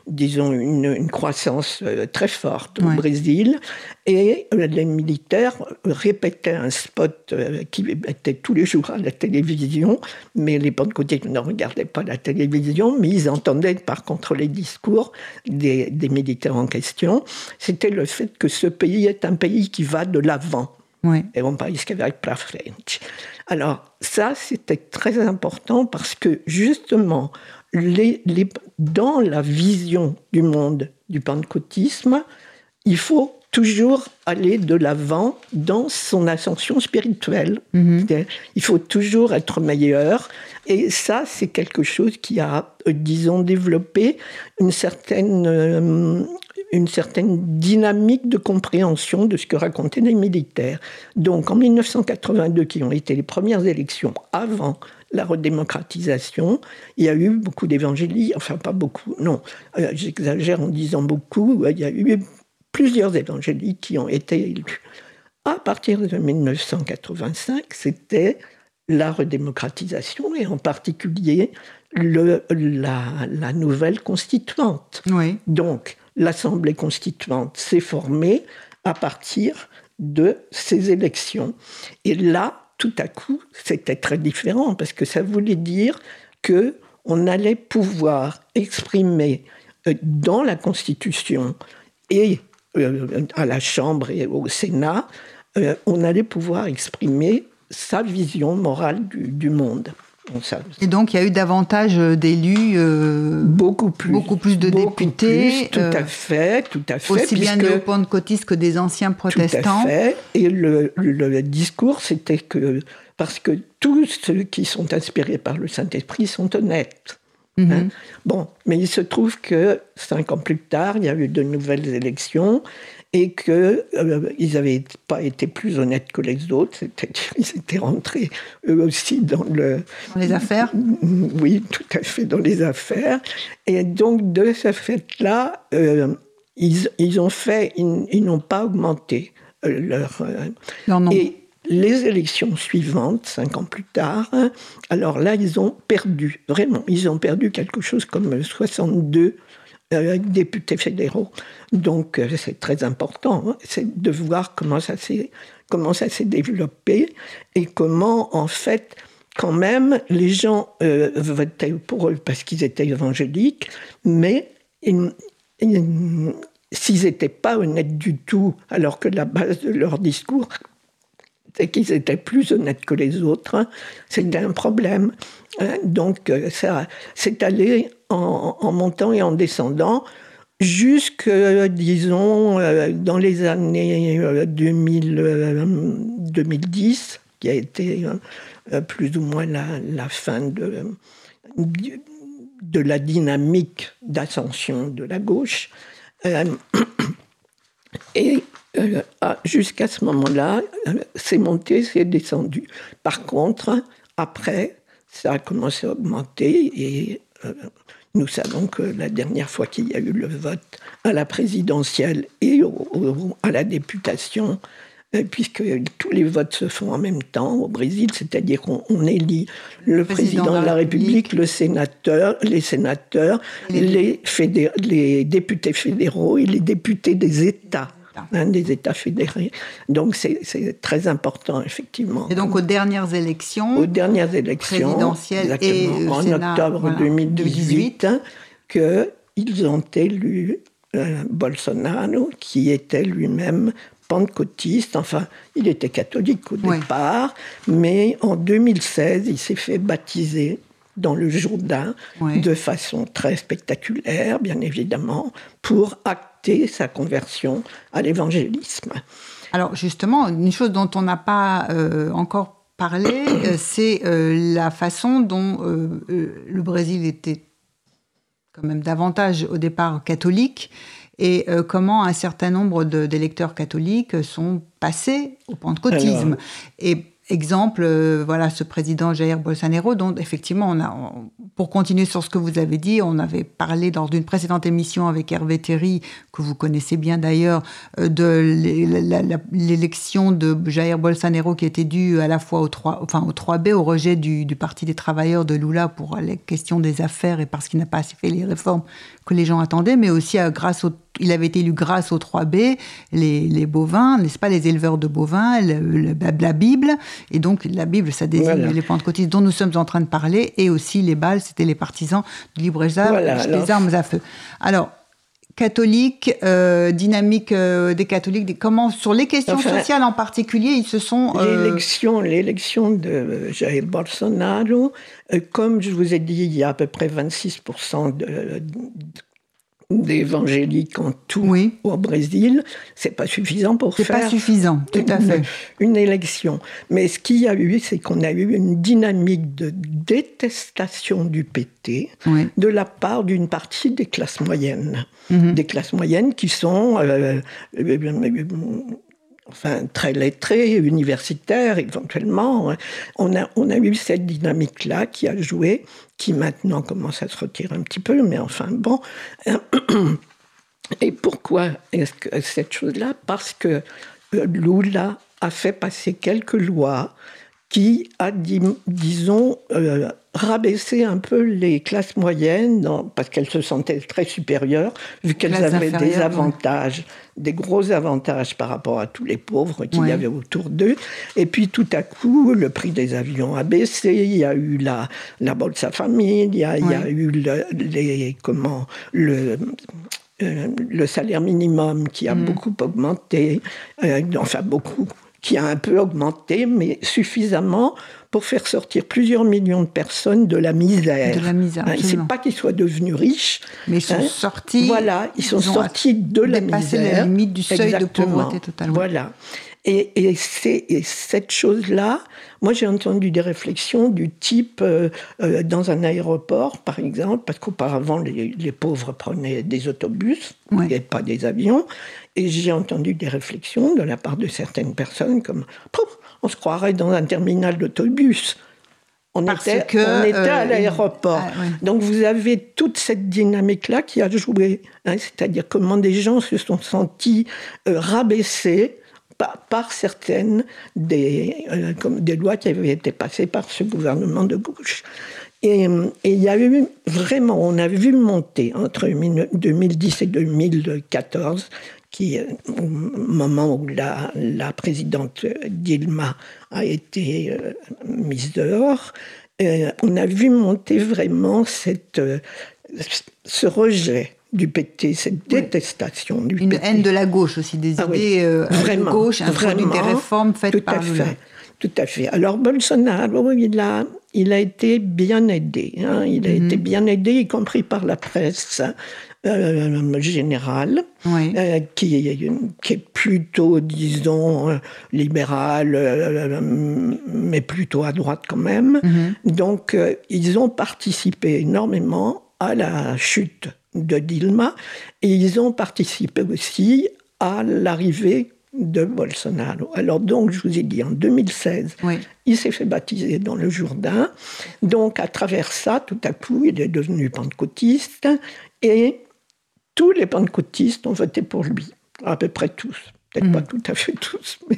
disons, une, croissance euh, très forte au Brésil, et euh, les militaires répétaient un spot euh, qui était tous les jours à la télévision, mais les pentecôtistes ne regardaient pas la télévision, mais ils entendaient par contre les discours des, des militaires en question. C'était le fait que ce pays est un pays qui va de l'avant. Oui. Et on parle avec la French. Alors, ça, c'était très important parce que justement, les, dans la vision du monde du pentecôtisme, il faut toujours aller de l'avant dans son ascension spirituelle. Mhm. Il faut toujours être meilleur. Et ça, c'est quelque chose qui a, euh, disons, développé une certaine euh, une certaine dynamique de compréhension de ce que racontaient les militaires. Donc en 1982, qui ont été les premières élections avant la redémocratisation, il y a eu beaucoup d'évangéliques, enfin pas beaucoup, non, euh, j'exagère en disant beaucoup, il y a eu plusieurs évangéliques qui ont été élus. À partir de 1985, c'était la redémocratisation et en particulier le, la, la, nouvelle constituante. Oui. Donc, l'Assemblée constituante s'est formée à partir de ces élections. Et là, tout à coup, c'était très différent parce que ça voulait dire que on allait pouvoir exprimer euh, dans la Constitution et euh, à la Chambre et au Sénat, euh, on allait pouvoir exprimer sa vision morale du monde. Et donc, il y a eu davantage euh, d'élus, euh, beaucoup plus, beaucoup plus de députés, tout à fait, tout à fait, aussi bien des pentecôtistes que des anciens protestants. Tout à fait. Et le, le discours, c'était que parce que tous ceux qui sont inspirés par le Saint-Esprit sont honnêtes. Mhm. Hein. bon, mais il se trouve que cinq ans plus tard, il y a eu de nouvelles élections et qu'ils euh, n'avaient pas été plus honnêtes que les autres, c'est-à-dire *laughs* ils étaient rentrés eux aussi dans le... Dans les affaires? Oui, tout à fait, dans les affaires. Et donc, de ce fait-là, euh, ils, ils, ont fait, ils, n'ont pas augmenté euh, leur... nom. Et les élections suivantes, cinq ans plus tard, alors là, ils ont perdu, vraiment, ils ont perdu quelque chose comme 62 députés fédéraux. Donc euh, c'est très important, hein. c'est de voir comment ça s'est comment ça s'est développé et comment en fait quand même les gens euh, votaient pour eux parce qu'ils étaient évangéliques, mais s'ils n'étaient pas honnêtes du tout, alors que la base de leur discours c'est qu'ils étaient plus honnêtes que les autres, hein, c'était un problème. Hein. donc ça, c'est allé en, montant et en descendant jusque, disons, dans les années 2000, 2010, qui a été plus ou moins la, la fin de, de la dynamique d'ascension de la gauche. *clears throat* et jusqu'à ce moment-là, c'est monté, c'est descendu. Par contre, après, ça a commencé à augmenter et euh, nous savons que la dernière fois qu'il y a eu le vote à la présidentielle et à la députation, euh, puisque tous les votes se font en même temps au Brésil, c'est-à-dire qu'on élit le, président, de la République, le sénateur, les sénateurs, les, les députés fédéraux et les députés des États un des États fédérés. Donc c'est très important, effectivement. Et donc aux dernières élections, aux dernières élections présidentielles et en octobre 2018, qu'ils ont élu euh, Bolsonaro, qui était lui-même pentecôtiste, enfin, il était catholique au départ, mais en 2016, il s'est fait baptiser dans le Jourdain de façon très spectaculaire, bien évidemment, pour acter sa conversion à l'évangélisme. Alors justement, une chose dont on n'a pas euh, encore parlé, euh, c'est euh, la façon dont le Brésil était quand même davantage au départ catholique et comment un certain nombre d'électeurs catholiques sont passés au pentecôtisme. Et exemple, euh, voilà, ce président Jair Bolsonaro, dont effectivement, on a, pour continuer sur ce que vous avez dit, on avait parlé dans une précédente émission avec Hervé Théry, que vous connaissez bien d'ailleurs, euh, de l'élection de Jair Bolsonaro qui était due à la fois au 3, enfin au 3B, au rejet du, du Parti des travailleurs de Lula pour les questions des affaires et parce qu'il n'a pas assez fait les réformes que les gens attendaient, mais aussi à, grâce au il avait été élu grâce aux 3B, les, bovins, n'est-ce pas, les éleveurs de bovins, la Bible, et donc la Bible, ça désigne les pentecôtistes dont nous sommes en train de parler, et aussi les balles, c'était les partisans du libre-échange des armes à feu. Alors, catholique, euh, dynamique euh, des catholiques, comment sur les questions sociales en particulier, ils se sont... Euh, l'élection, l'élection de Jair Bolsonaro, comme je vous ai dit, il y a à peu près 26% de d'évangéliques en tout au Brésil, c'est pas suffisant pour faire. pas suffisant, tout à fait. Une élection. Mais ce qu'il y a eu, c'est qu'on a eu une dynamique de détestation du PT de la part d'une partie des classes moyennes, mhm. des classes moyennes qui sont euh, euh, enfin très lettrés, universitaires éventuellement. On a, on a eu cette dynamique-là qui a joué, qui maintenant commence à se retirer un petit peu, mais enfin bon. Et pourquoi est-ce que cette chose-là? Parce que euh, Lula a fait passer quelques lois qui a, disons, euh, rabaissé un peu les classes moyennes, parce qu'elles se sentaient très supérieures, vu qu'elles avaient des avantages, des gros avantages par rapport à tous les pauvres qu'il y avait autour d'eux. Et puis tout à coup, le prix des avions a baissé, il y a eu la, la Bolsa Famille, il y a, il y a eu le, les, comment, le, euh, le salaire minimum qui a mm. beaucoup augmenté, euh, enfin beaucoup, qui a un peu augmenté, mais suffisamment pour faire sortir plusieurs millions de personnes de la misère. De la misère. Hein, c'est pas qu'ils soient devenus riches. Mais ils sont hein. sortis. Voilà, ils sont sortis de la misère. la limite du seuil de pauvreté totalement. Voilà. Et, et, et cette chose-là, moi j'ai entendu des réflexions du type euh, euh, dans un aéroport, par exemple, parce qu'auparavant les, les, pauvres prenaient des autobus et pas des avions, et j'ai entendu des réflexions de la part de certaines personnes comme on se croirait dans un terminal d'autobus. On était, on était à euh, l'aéroport. Ah, Donc vous avez toute cette dynamique-là qui a joué. Hein, c'est-à-dire comment des gens se sont sentis euh, rabaissés par, certaines des, euh, des lois qui avaient été passées par ce gouvernement de gauche. Et, et, il y a eu vraiment, on a vu monter entre 2010 et 2014 qui, euh, au moment où la, présidente Dilma a été euh, mise dehors, euh, on a vu monter vraiment cette, ce rejet du PT, cette détestation du Une haine de la gauche aussi, des ah idées de gauche, vraiment, des réformes faites tout par à fait, Tout à fait. Alors Bolsonaro, il a, il a été bien aidé. Hein. il a mhm. été bien aidé, y compris par la presse euh, général, Oui. euh, qui, est, qui est plutôt, disons, euh, libéral, euh, mais plutôt à droite quand même. Mhm. Donc, euh, ils ont participé énormément à la chute de Dilma et ils ont participé aussi à l'arrivée de Bolsonaro. Alors donc, je vous ai dit, en 2016, Oui. il s'est fait baptiser dans le Jourdain. Donc, à travers ça, tout à coup, il est devenu pentecôtiste. Et tous les pentecôtistes ont voté pour lui. À peu près tous. Peut-être pas tout à fait tous, mais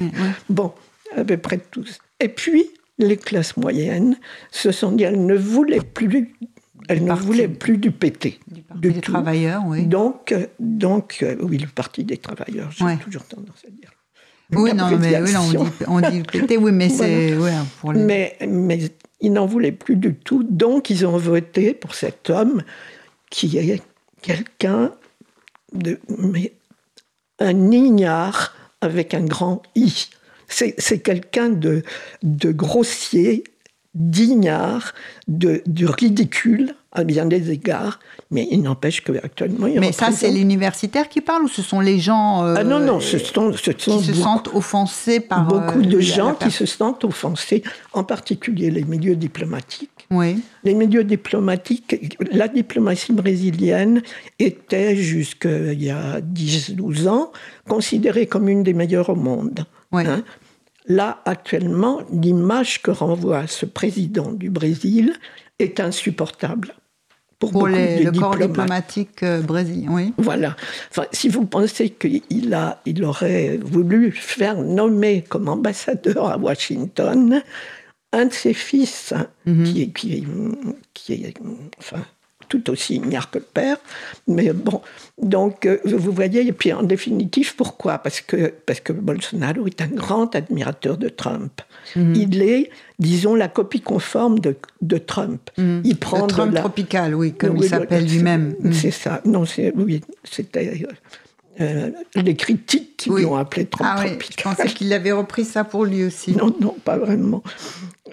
bon, à peu près tous. Et puis, les classes moyennes se sont dit, elles ne voulaient plus, elles ne parti- voulaient plus du PT. Du Parti du des tout. travailleurs, oui. Donc, donc euh, oui, le Parti des travailleurs, j'ai Ouais. toujours tendance à dire. Oui, non, mais oui, non, on, dit, on dit le PT, oui, mais *laughs* c'est ouais, pour les... Mais, mais ils n'en voulaient plus du tout. Donc, ils ont voté pour cet homme qui est quelqu'un de. Mais un ignare avec un grand I. C'est c'est quelqu'un de, de grossier, d'ignare, de, de ridicule à bien des égards. Mais il n'empêche qu'actuellement, il Mais ça, c'est l'universitaire qui parle ou ce sont les gens euh, Ah non, non, ce sont, ce sont qui se beaucoup- sentent offensés par beaucoup euh, de gens qui se sentent offensés, en particulier les milieux diplomatiques. Oui, Les milieux diplomatiques, la diplomatie brésilienne était jusqu'il y a 10-12 ans considérée comme une des meilleures au monde. Oui. Hein. Là, actuellement, l'image que renvoie ce président du Brésil est insupportable pour, pour beaucoup les- de le corps diplomates. diplomatique euh, brésilien, oui. Voilà. Enfin, si vous pensez qu'il a, il aurait voulu faire nommer comme ambassadeur à Washington un de ses fils, hein, qui, est, qui, est, qui est, enfin, tout aussi ignare que le père, mais bon. Donc, euh, vous voyez, et puis en définitive, pourquoi? Parce que, parce que Bolsonaro est un grand admirateur de Trump. Il est, disons, la copie conforme de, de Trump. Il prend Le Trump la- tropical, oui, comme oui, il s'appelle le- lui-même. Mm. C'est ça. Non, c'est oui, c'était euh, les critiques qui Oui. l'ont appelé Trump Ah oui, je pensais qu'il avait repris ça pour lui aussi. Non, non, pas vraiment.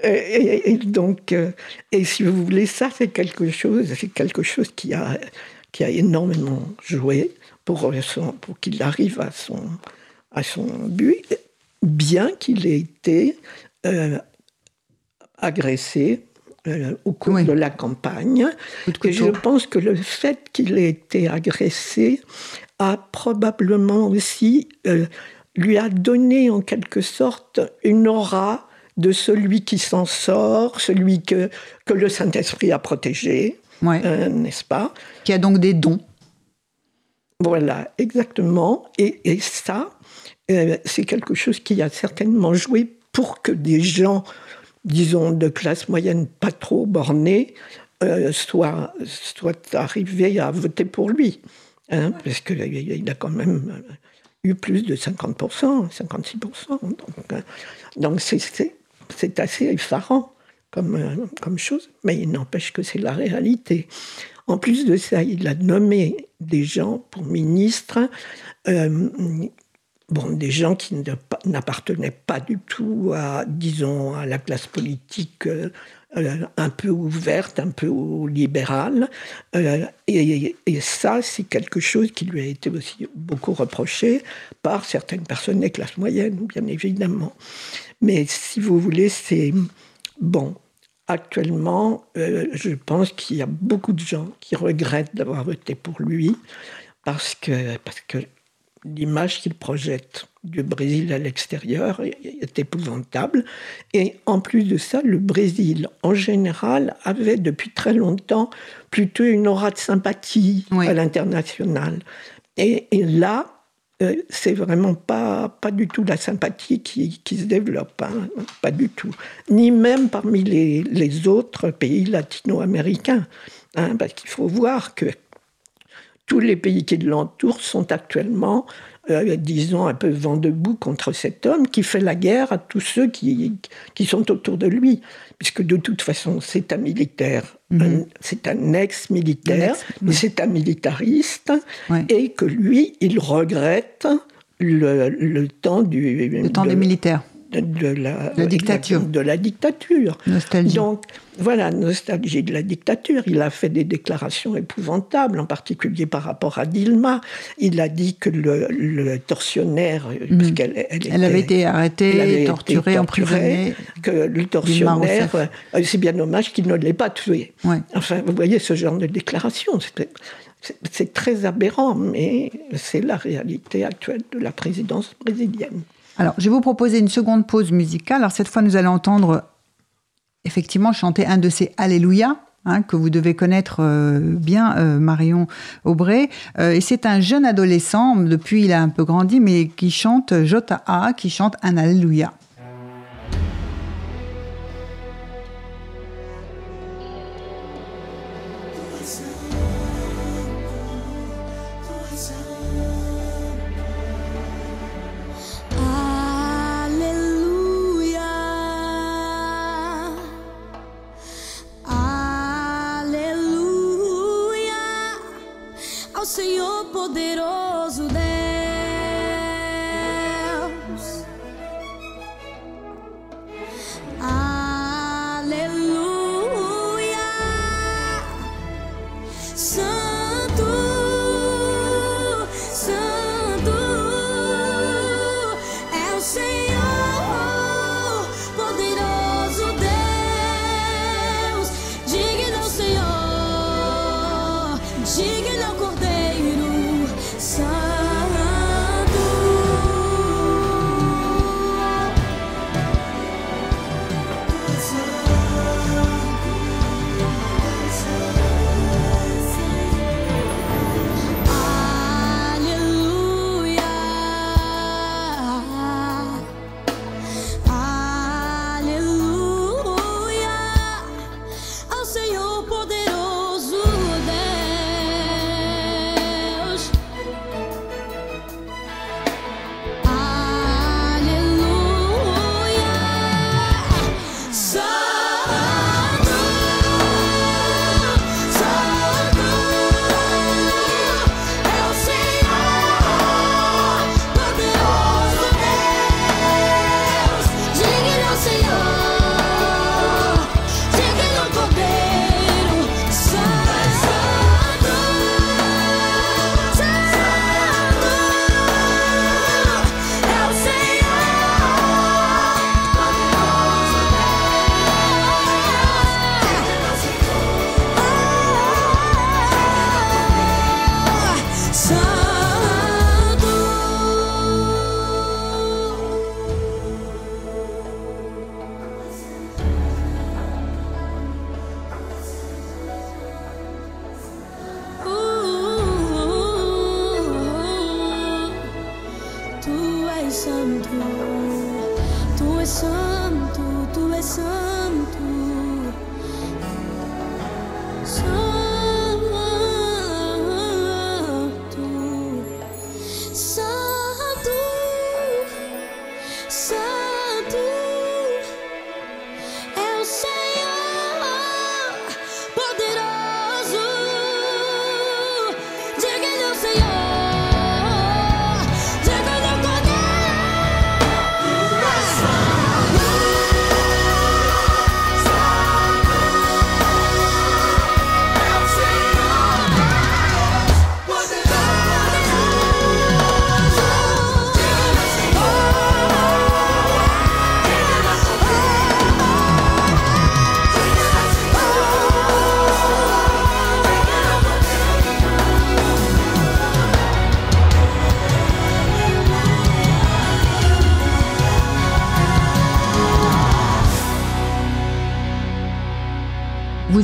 Et, et- et donc, euh, et si vous voulez, ça, c'est quelque chose, c'est quelque chose qui a, qui a énormément joué pour, son- pour qu'il arrive à son, à son but, bien qu'il ait été euh, agressé euh, au cours Oui. de la campagne. De Et je pense que le fait qu'il ait été agressé a probablement aussi euh, lui a donné en quelque sorte une aura de celui qui s'en sort, celui que, que le Saint-Esprit a protégé, Ouais. euh, n'est-ce pas? Qui a donc des dons. Voilà, exactement. Et, et ça, euh, c'est quelque chose qui a certainement joué pour que des gens, disons, de classe moyenne pas trop bornés, euh, soient, soient arrivés à voter pour lui. Hein, Parce qu'il a quand même euh, eu plus de 50%, 56%. Donc, euh, c'est- assez effarant comme, euh, comme chose, mais il n'empêche que c'est la réalité. En plus de ça, il a nommé des gens pour ministres, bon, des gens qui n'appartenaient pas du tout à, disons, à la classe politique euh, euh, un peu ouverte, un peu libérale. Euh, et, ça, c'est quelque chose qui lui a été aussi beaucoup reproché par certaines personnes des classes moyennes, bien évidemment. Mais si vous voulez, c'est bon. Actuellement, je pense qu'il y a beaucoup de gens qui regrettent d'avoir voté pour lui parce que, parce que l'image qu'il projette du Brésil à l'extérieur est, épouvantable. Et en plus de ça, le Brésil, en général, avait depuis très longtemps plutôt une aura de sympathie Oui. à l'international. Et, et là, euh, c'est vraiment pas, pas du tout la sympathie qui, qui se développe, hein, pas du tout. Ni même parmi les, les autres pays latino-américains. hein, parce qu'il faut voir que tous les pays qui l'entourent sont actuellement, euh, disons, un peu vent debout contre cet homme qui fait la guerre à tous ceux qui, qui sont autour de lui. Puisque de toute façon, c'est un militaire, un- c'est un ex-militaire, ex, mais c'est un militariste, Ouais. et que lui, il regrette le, le temps du... Le temps de- des militaires. De la, dictature. De la dictature. Nostalgie. Donc, voilà, nostalgie de la dictature. Il a fait des déclarations épouvantables, en particulier par rapport à Dilma. Il a dit que le, tortionnaire, mm. parce qu'elle elle, avait été arrêtée, torturée, emprisonnée, que le tortionnaire, euh, c'est bien dommage qu'il ne l'ait pas tué. Enfin, vous voyez ce genre de déclaration. C'est très aberrant, mais c'est la réalité actuelle de la présidence brésilienne. Alors, je vais vous proposer une seconde pause musicale. Alors, cette fois, nous allons entendre effectivement chanter un de ces Alléluia. Hein, que vous devez connaître euh, bien, euh, Marion Aubray. Euh, et c'est un jeune adolescent, depuis il a un peu grandi, mais qui chante Jota A, qui chante un Alléluia. Vous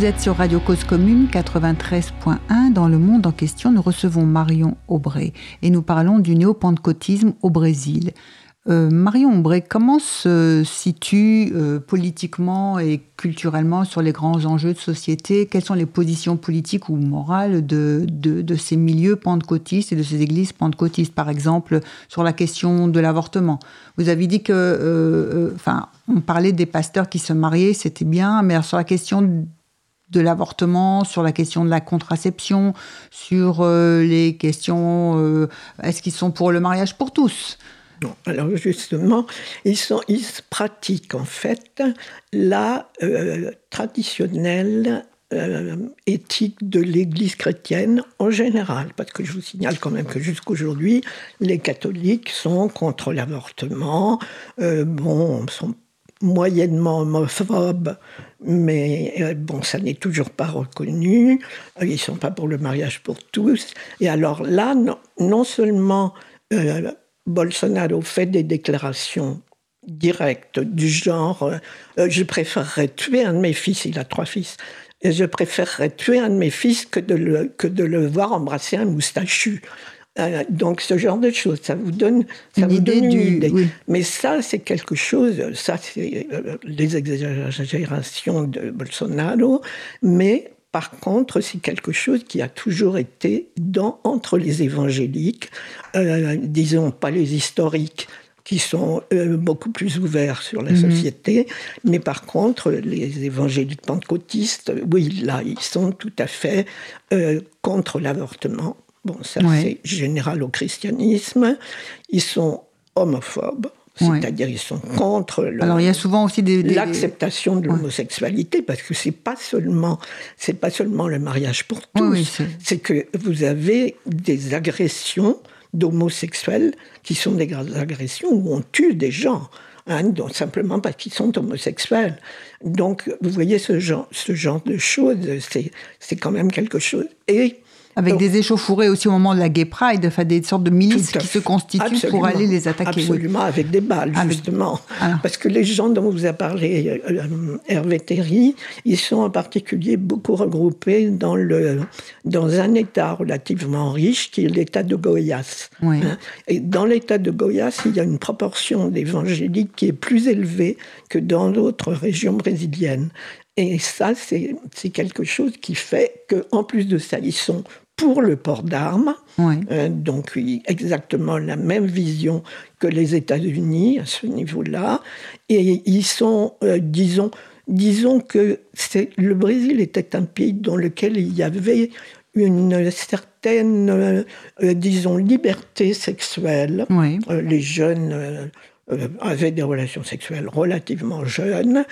êtes sur Radio Cause Commune 93.1. Dans le monde en question, nous recevons Marion Aubray et nous parlons du néo-pentecôtisme au Brésil. Euh, Marion Aubray, comment se situe euh, politiquement et culturellement sur les grands enjeux de société? Quelles sont les positions politiques ou morales de, de, ces milieux pentecôtistes et de ces églises pentecôtistes Par exemple, sur la question de l'avortement? Vous avez dit que, euh, enfin, on parlait des pasteurs qui se mariaient, c'était bien, mais sur la question de l'avortement, sur la question de la contraception, sur euh, les questions euh, est-ce qu'ils sont pour le mariage pour tous? Non, alors justement, ils, sont, ils pratiquent en fait la euh, traditionnelle éthique de l'Église chrétienne en général, parce que je vous signale quand même que jusqu'aujourd'hui, les catholiques sont contre l'avortement, bon, sont moyennement homophobes, mais euh, bon, ça n'est toujours pas reconnu. Ils ne sont pas pour le mariage pour tous. Et alors là, non, seulement Bolsonaro fait des déclarations directes du genre je préférerais tuer un de mes fils, il a trois fils, et je préférerais tuer un de mes fils que de le voir embrasser un moustachu. Euh, donc ce genre de choses, ça vous donne, ça une vous idée donne une du, idée. Oui. Mais ça, c'est quelque chose, ça, c'est euh, les exagérations de Bolsonaro, mais par contre, c'est quelque chose qui a toujours été dans, entre les évangéliques, euh, disons pas les historiques, qui sont euh, beaucoup plus ouverts sur la Mhm. société. Mais par contre, les évangéliques pentecôtistes, oui, là, ils sont tout à fait euh, contre l'avortement. Bon, ça, Ouais. c'est général au christianisme. Ils sont homophobes, Ouais. c'est-à-dire ils sont contre le- Alors, il y a souvent aussi des. des- l'acceptation de l'homosexualité parce que c'est pas seulement c'est pas seulement le mariage pour tous oui, c'est- que vous avez des agressions d'homosexuels qui sont des agressions où on tue des gens hein, donc simplement parce qu'ils sont homosexuels donc vous voyez ce genre ce genre de choses c'est c'est quand même quelque chose et Avec donc, des échauffourées aussi au moment de la Gay Pride, enfin des sortes de milices qui se constituent Absolument. pour aller les attaquer. oui. Absolument, avec des balles, Avec- justement. Alors. Parce que les gens dont vous a parlé euh, Hervé Terry, ils sont en particulier beaucoup regroupés dans, le, dans un État relativement riche qui est l'État de Goiás. Oui. Hein. Et dans l'État de Goiás, il y a une proportion d'évangéliques qui est plus élevée que dans d'autres régions brésiliennes. Et ça, c'est quelque chose qui fait qu'en plus de ça, ils sont pour le port d'armes, Oui. euh, donc oui, exactement la même vision que les États-Unis à ce niveau-là. Et ils sont, euh, disons, disons que le Brésil était un pays dans lequel il y avait une certaine, euh, disons, liberté sexuelle. Oui. Les jeunes euh, avaient des relations sexuelles relativement jeunes.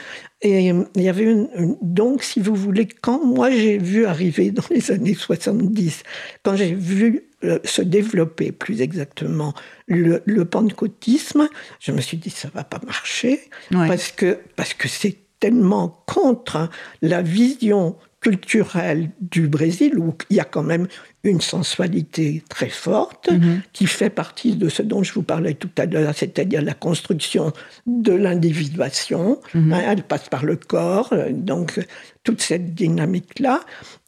Et euh, il y avait une, une- donc, si vous voulez, quand moi j'ai vu arriver dans les années 70, quand j'ai vu euh, se développer plus exactement le, le pentecôtisme, je me suis dit ça va pas marcher Ouais. parce que parce que c'est tellement contre la vision culturelle du Brésil où il y a quand même une sensualité très forte qui fait partie de ce dont je vous parlais tout à l'heure, c'est-à-dire la construction de l'individuation. Hein, elle passe par le corps, euh, donc euh, toute cette dynamique-là.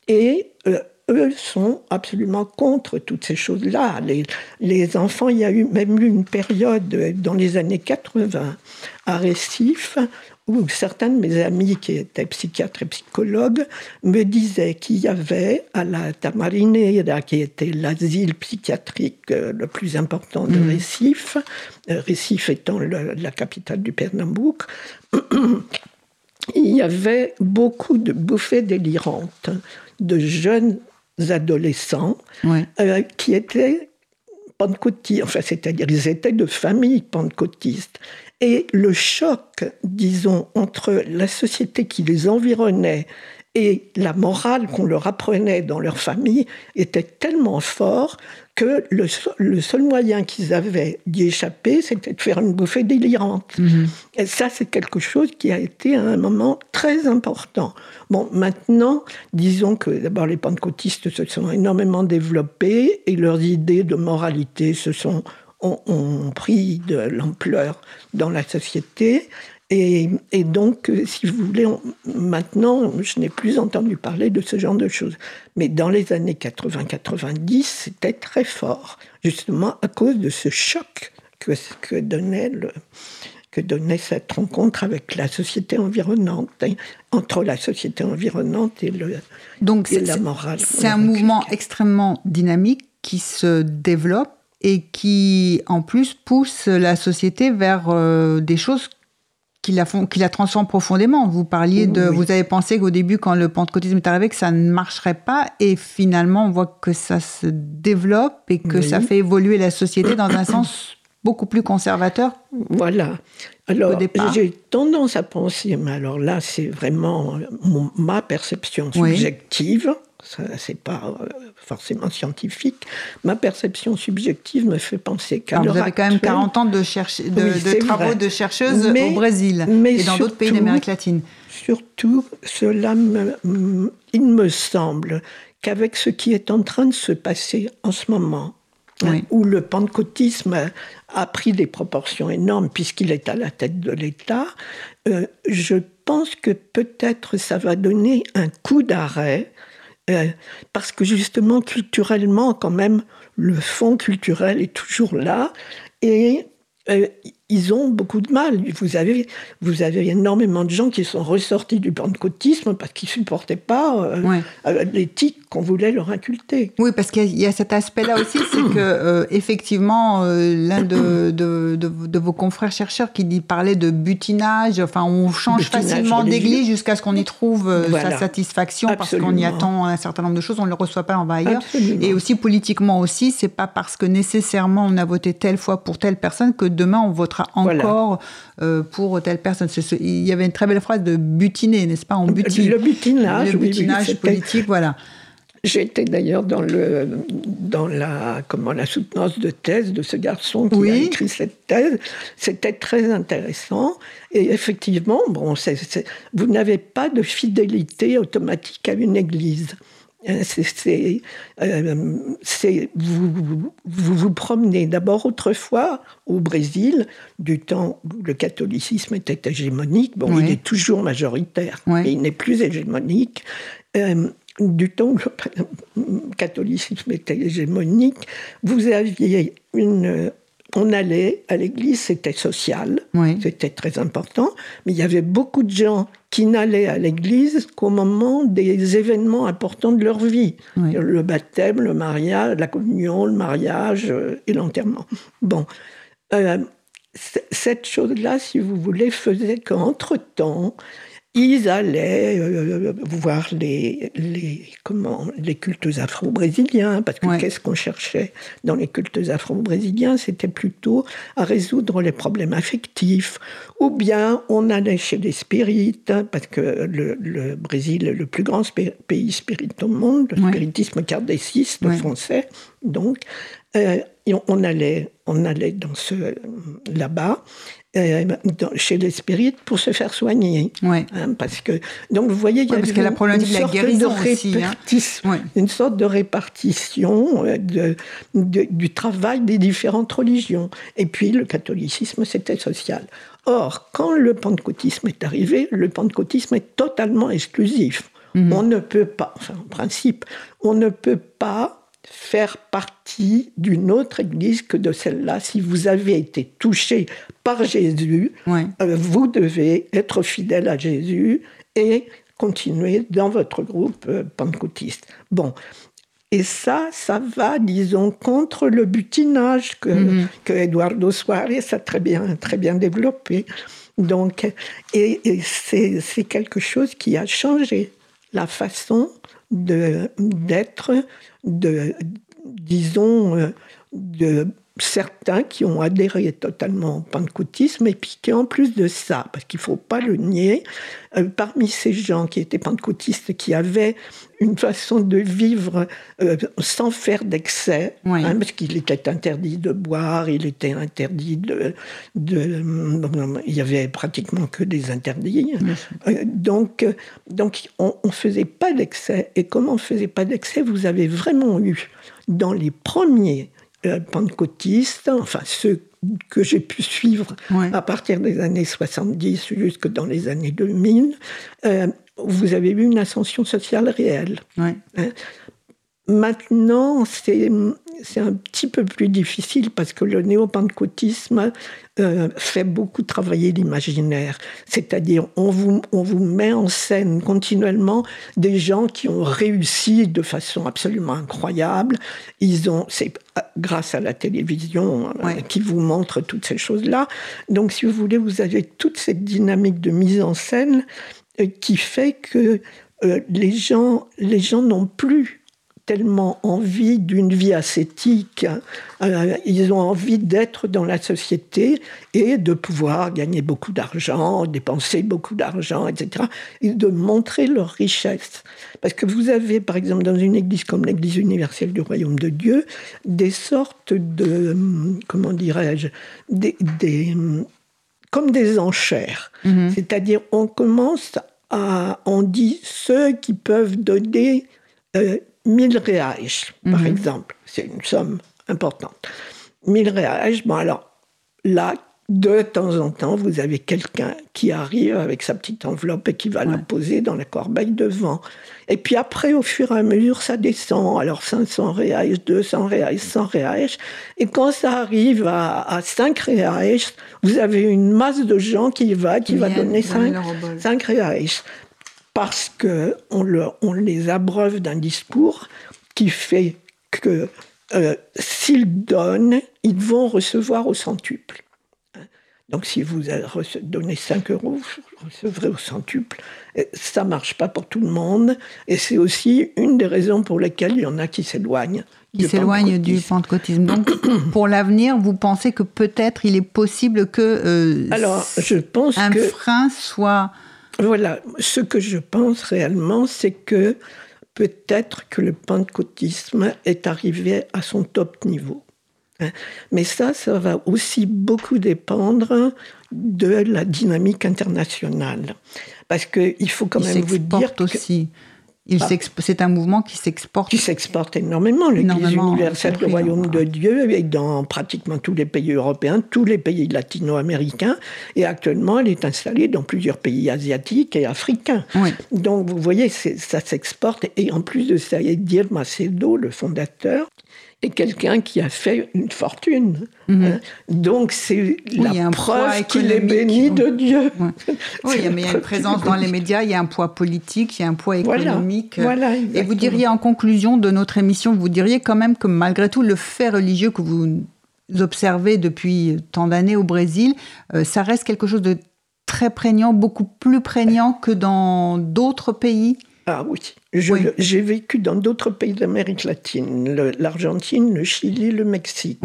Et euh, eux sont absolument contre toutes ces choses-là. Les, les enfants, il y a eu même eu une période dans les années 80 à Récif où certains de mes amis qui étaient psychiatres et psychologues me disaient qu'il y avait à la Tamarinera, qui était l'asile psychiatrique euh, le plus important de Récif, euh, Récif étant le- la capitale du Pernambouc, *clears throat* il y avait beaucoup de bouffées délirantes de jeunes adolescents Ouais. euh, qui étaient pentecôtistes, enfin, c'est-à-dire ils étaient de familles pentecôtistes. Et le choc, disons, entre la société qui les environnait et la morale qu'on leur apprenait dans leur famille était tellement fort que le, seul moyen qu'ils avaient d'y échapper, c'était de faire une bouffée délirante. Et ça, c'est quelque chose qui a été à un moment très important. Bon, maintenant, disons que d'abord les pentecôtistes se sont énormément développés et leurs idées de moralité se sont ont, ont pris de l'ampleur dans la société. Et, et donc, euh, si vous voulez, on- maintenant, je n'ai plus entendu parler de ce genre de choses. Mais dans les années 80-90, c'était très fort, justement à cause de ce choc que, que donnait le, que donnait cette rencontre avec la société environnante, hein, entre la société environnante et, le, Donc, et la morale. c'est un mouvement extrêmement dynamique qui se développe et qui, en plus, pousse la société vers euh, des choses qui la, font, qui la transforment profondément. Vous parliez de. Oui. Vous avez pensé qu'au début, quand le pentecôtisme est arrivé, que ça ne marcherait pas, et finalement, on voit que ça se développe et que Oui. ça fait évoluer la société dans un *coughs* sens beaucoup plus conservateur Voilà. Alors, j'ai tendance à penser, mais alors là, c'est vraiment ma perception subjective. C'est pas euh, forcément scientifique. Ma perception subjective me fait penser qu'à Vous avez quand même 40 ans de, de, travaux de chercheuses au Brésil et dans d'autres pays d'Amérique latine. Surtout, cela il me semble qu'avec ce qui est en train de se passer en ce moment, hein, où le pentecôtisme a pris des proportions énormes puisqu'il est à la tête de l'État, euh, je pense que peut-être ça va donner un coup d'arrêt euh, parce que justement, culturellement, quand même, le fond culturel est toujours là. Et euh, ils ont beaucoup de mal. Vous avez, vous avez énormément de gens qui sont ressortis du pentecôtisme parce qu'ils ne supportaient pas euh, euh, l'éthique qu'on voulait leur inculter. Oui, parce qu'il y, a cet aspect-là aussi, c'est que euh, effectivement, l'un de, de, de, vos confrères chercheurs qui dit, parlait de butinage, enfin, on change facilement d'église jusqu'à ce qu'on y trouve sa satisfaction parce qu'on y attend un certain nombre de choses, on ne le reçoit pas, va ailleurs. Et aussi politiquement aussi, c'est pas parce que nécessairement on a voté telle fois pour telle personne que demain on votera encore euh, pour telle personne. il y avait une très belle phrase de butiner, n'est-ce pas On butine. Le butinage, le butinage politique, voilà. J'étais d'ailleurs dans, le, dans la, comment, la soutenance de thèse de ce garçon qui a écrit cette thèse. C'était très intéressant. Et effectivement, bon, vous n'avez pas de fidélité automatique à une église. Euh, c'est, euh, vous, vous, promenez d'abord autrefois au Brésil, du temps où le catholicisme était hégémonique. Bon, il est toujours majoritaire, mais il n'est plus hégémonique. Euh, du temps où le *laughs* catholicisme était hégémonique, vous aviez une on allait à l'église, c'était social, c'était très important, mais il y avait beaucoup de gens qui n'allaient à l'église qu'au moment des événements importants de leur vie. Le baptême, le mariage, la communion, le mariage euh, et l'enterrement. Bon. Euh, cette chose-là, si vous voulez, faisait qu'entre-temps, ils allaient euh, voir les, les, comment, les cultes afro-brésiliens, parce que qu'est-ce qu'on cherchait dans les cultes afro-brésiliens? C'était plutôt à résoudre les problèmes affectifs, ou bien on allait chez les spirites, parce que le, Brésil est le plus grand pays spirit au monde, le spiritisme kardéciste français, donc, euh, on allait, on allait dans ce là-bas euh, chez les spirites pour se faire soigner. Ouais. Hein, parce que, donc vous voyez, il y a parce une, la problématique de la guérison aussi, hein. une sorte de répartition euh, de, du travail des différentes religions. Et puis le catholicisme, c'était social. Or, quand le pentecôtisme est arrivé, le pentecôtisme est totalement exclusif. Mhm. On ne peut pas, enfin en principe, on ne peut pas faire partie d'une autre église que de celle-là. Si vous avez été touché par Jésus, euh, vous devez être fidèle à Jésus et continuer dans votre groupe euh, pentecôtiste. Bon. Et ça, ça va, disons, contre le butinage que, mm-hmm. que Eduardo Suarez a très bien, très bien développé. Donc, et, et c'est quelque chose qui a changé la façon d'être, de, disons, euh, de certains qui ont adhéré totalement au pentecôtisme et puis qui en plus de ça, parce qu'il ne faut pas le nier, euh, parmi ces gens qui étaient pentecôtistes, qui avaient une façon de vivre euh, sans faire d'excès, hein, parce qu'il était interdit de boire, il était interdit de... de il y avait pratiquement que des interdits. Euh, donc, donc on ne faisait pas d'excès. Et comme on ne faisait pas d'excès, vous avez vraiment eu, dans les premiers euh, pentecôtistes, enfin ceux que j'ai pu suivre à partir des années 70 jusque dans les années 2000, euh, vous avez eu une ascension sociale réelle. Hein. Maintenant, c'est un petit peu plus difficile parce que le néopentecôtisme euh, fait beaucoup travailler l'imaginaire. C'est-à-dire, on vous, on vous met en scène continuellement des gens qui ont réussi de façon absolument incroyable. Ils ont, c'est grâce à la télévision euh, qui vous montre toutes ces choses-là. Donc, si vous voulez, vous avez toute cette dynamique de mise en scène euh, qui fait que les gens, les gens n'ont plus tellement envie d'une vie ascétique. Euh, ils ont envie d'être dans la société et de pouvoir gagner beaucoup d'argent, dépenser beaucoup d'argent, etc. Et de montrer leur richesse. Parce que vous avez, par exemple, dans une église comme l'église universelle du royaume de Dieu, des sortes de, comment dirais-je, des, comme des enchères. Mhm. C'est-à-dire, on commence à, on dit ceux qui peuvent donner euh, 1000 reais, par mhm. exemple. C'est une somme importante. 1000 reais, bon alors là, de temps en temps, vous avez quelqu'un qui arrive avec sa petite enveloppe et qui va la poser dans la corbeille devant. Et puis après, au fur et à mesure, ça descend. Alors 500 reais, 200 reais, 100 reais. Et quand ça arrive à, 5 reais, vous avez une masse de gens qui va, qui va donner 5, 5 reais parce qu'on on les abreuve d'un discours qui fait que euh, s'ils donnent, ils vont recevoir au centuple. Donc si vous donnez 5 euros, vous recevrez au centuple. Ça ne marche pas pour tout le monde. Et c'est aussi une des raisons pour lesquelles il y en a qui s'éloignent. Qui s'éloignent du pentecôtisme. Donc *coughs* pour l'avenir, vous pensez que peut-être il est possible que euh, Alors, je pense un frein soit voilà, ce que je pense réellement, c'est que peut-être que le pentecôtisme est arrivé à son top niveau. Hein. Mais ça, ça va aussi beaucoup dépendre de la dynamique internationale. Parce qu'il faut quand même vous dire. Que, aussi. Ah. C'est un mouvement qui s'exporte. Qui s'exporte énormément. L'Église universelle du Royaume de Dieu est dans pratiquement tous les pays européens, tous les pays latino-américains, et actuellement elle est installée dans plusieurs pays asiatiques et africains. Donc vous voyez, ça s'exporte, et en plus de ça, il y a Diego Macedo, le fondateur, est quelqu'un qui a fait une fortune. Mhm. Hein. Donc c'est la preuve qu'il est béni de Dieu. *laughs* Oui, mais il y a une présence dans les médias, il y a un poids politique, il y a un poids économique. Et vous diriez en conclusion de notre émission, vous diriez quand même que malgré tout, le fait religieux que vous observez depuis tant d'années au Brésil, euh, ça reste quelque chose de très prégnant, beaucoup plus prégnant que dans d'autres pays? Ah oui, j'ai vécu dans d'autres pays d'Amérique latine, l'Argentine, le, Chili, le Mexique.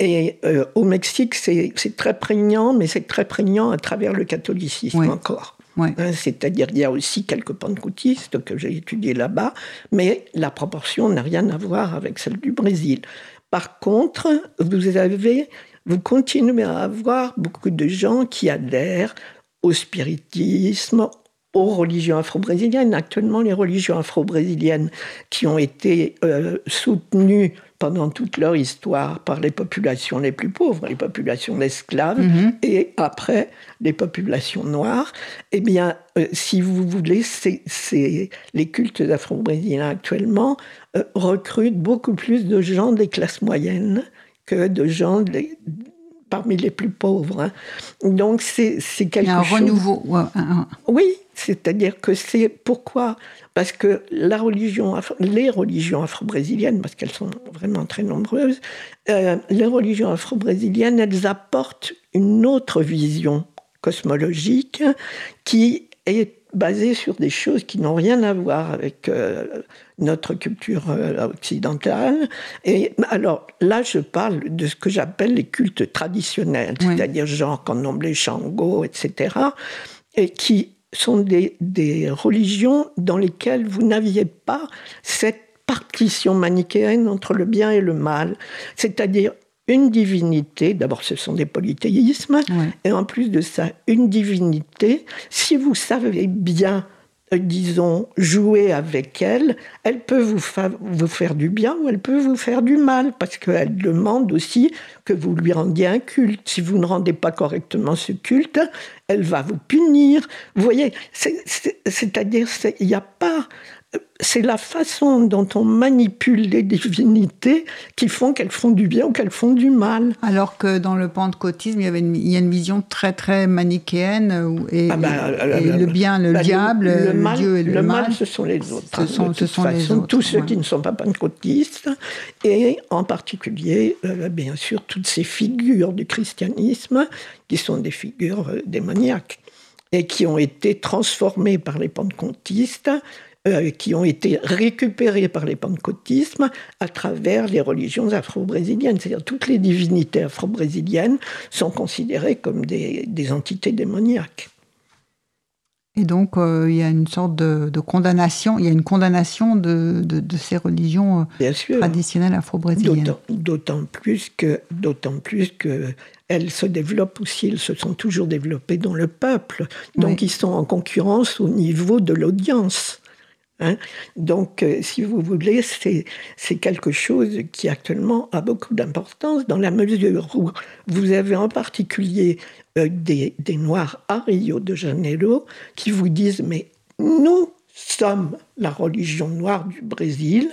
Et euh, au Mexique, c'est très prégnant, mais c'est très prégnant à travers le catholicisme encore. Hein, c'est-à-dire qu'il y a aussi quelques pentecôtistes que j'ai étudiés là-bas, mais la proportion n'a rien à voir avec celle du Brésil. Par contre, vous avez, vous continuez à avoir beaucoup de gens qui adhèrent au spiritisme, aux religions afro-brésiliennes. Actuellement, les religions afro-brésiliennes qui ont été euh, soutenues pendant toute leur histoire par les populations les plus pauvres, les populations d'esclaves, mhm. et après les populations noires, eh bien, euh, si vous voulez, c'est, les cultes afro-brésiliens actuellement euh, recrutent beaucoup plus de gens des classes moyennes que de gens parmi les plus pauvres. Hein. Donc c'est, quelque chose... Un renouveau. Oui, c'est-à-dire que c'est pourquoi? Parce que la religion, les religions afro-brésiliennes, parce qu'elles sont vraiment très nombreuses, euh, les religions afro-brésiliennes, elles apportent une autre vision cosmologique qui est basée sur des choses qui n'ont rien à voir avec euh, notre culture euh, occidentale. Et alors là, je parle de ce que j'appelle les cultes traditionnels, c'est-à-dire genre Candomblé, Shango, etc., et qui sont des, des religions dans lesquelles vous n'aviez pas cette partition manichéenne entre le bien et le mal, c'est-à-dire une divinité, d'abord ce sont des polythéismes, et en plus de ça, une divinité, si vous savez bien euh, disons, jouer avec elle, elle peut vous, vous, faire du bien ou elle peut vous faire du mal, parce qu'elle demande aussi que vous lui rendiez un culte. Si vous ne rendez pas correctement ce culte, elle va vous punir. Vous voyez, c'est-à-dire, il n'y a pas c'est la façon dont on manipule les divinités qui font qu'elles font du bien ou qu'elles font du mal. Alors que dans le pentecôtisme, il y, avait une, il y a une vision très très manichéenne et, ah bah, le bien, le bah, diable, le, Dieu et le, mal. ce sont les autres. Ce sont, ce sont les autres, tous ceux qui ne sont pas pentecôtistes et en particulier, euh, bien sûr, toutes ces figures du christianisme qui sont des figures euh, démoniaques et qui ont été transformées par les pentecôtistes euh, qui ont été récupérés par les pentecôtismes à travers les religions afro-brésiliennes. C'est-à-dire toutes les divinités afro-brésiliennes sont considérées comme des, entités démoniaques. Et donc, euh, il y a une sorte de, condamnation, il y a une condamnation de, ces religions traditionnelles afro-brésiliennes. D'autant plus que, d'autant plus que elles se développent aussi, elles se sont toujours développées dans le peuple. Donc, ils sont en concurrence au niveau de l'audience. Hein. Donc, euh, si vous voulez, c'est quelque chose qui actuellement a beaucoup d'importance dans la mesure où vous avez en particulier euh, des, Noirs à Rio de Janeiro qui vous disent, mais nous sommes la religion noire du Brésil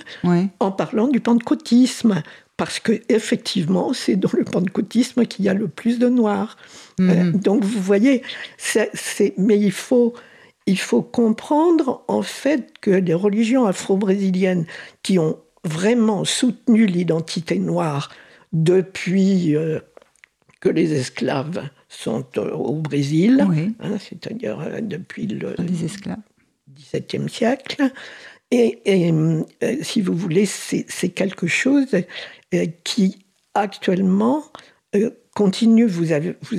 en parlant du pentecôtisme. Parce que effectivement, c'est dans le pentecôtisme qu'il y a le plus de noirs. Mhm. Euh, donc vous voyez, mais il faut il faut comprendre en fait que les religions afro-brésiliennes qui ont vraiment soutenu l'identité noire depuis euh, que les esclaves sont euh, au Brésil, hein, c'est-à-dire euh, depuis le XVIIe siècle. Et, si vous voulez, c'est quelque chose qui actuellement continue, vous avez, vous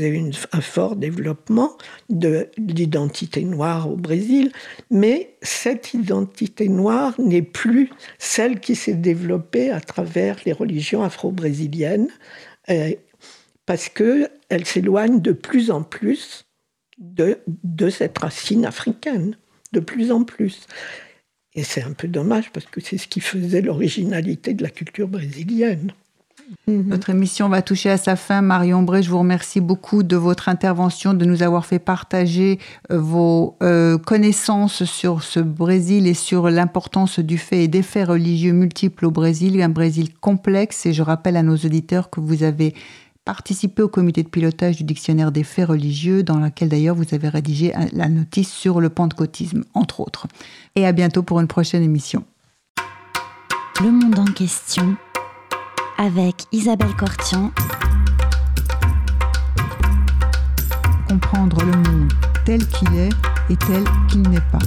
un fort développement de l'identité noire au Brésil, mais cette identité noire n'est plus celle qui s'est développée à travers les religions afro-brésiliennes, euh, parce qu'elle s'éloigne de plus en plus de cette racine africaine, de plus en plus. Et c'est un peu dommage parce que c'est ce qui faisait l'originalité de la culture brésilienne. Mhm. Notre émission va toucher à sa fin. Marion Bray, je vous remercie beaucoup de votre intervention, de nous avoir fait partager euh, vos euh, connaissances sur ce Brésil et sur l'importance du fait et des faits religieux multiples au Brésil, un Brésil complexe. Et je rappelle à nos auditeurs que vous avez participé au comité de pilotage du dictionnaire des faits religieux, dans lequel d'ailleurs vous avez rédigé la notice sur le pentecôtisme, entre autres. Et à bientôt pour une prochaine émission. Le monde en question avec Isabelle Cortian. Comprendre le monde tel qu'il est et tel qu'il n'est pas.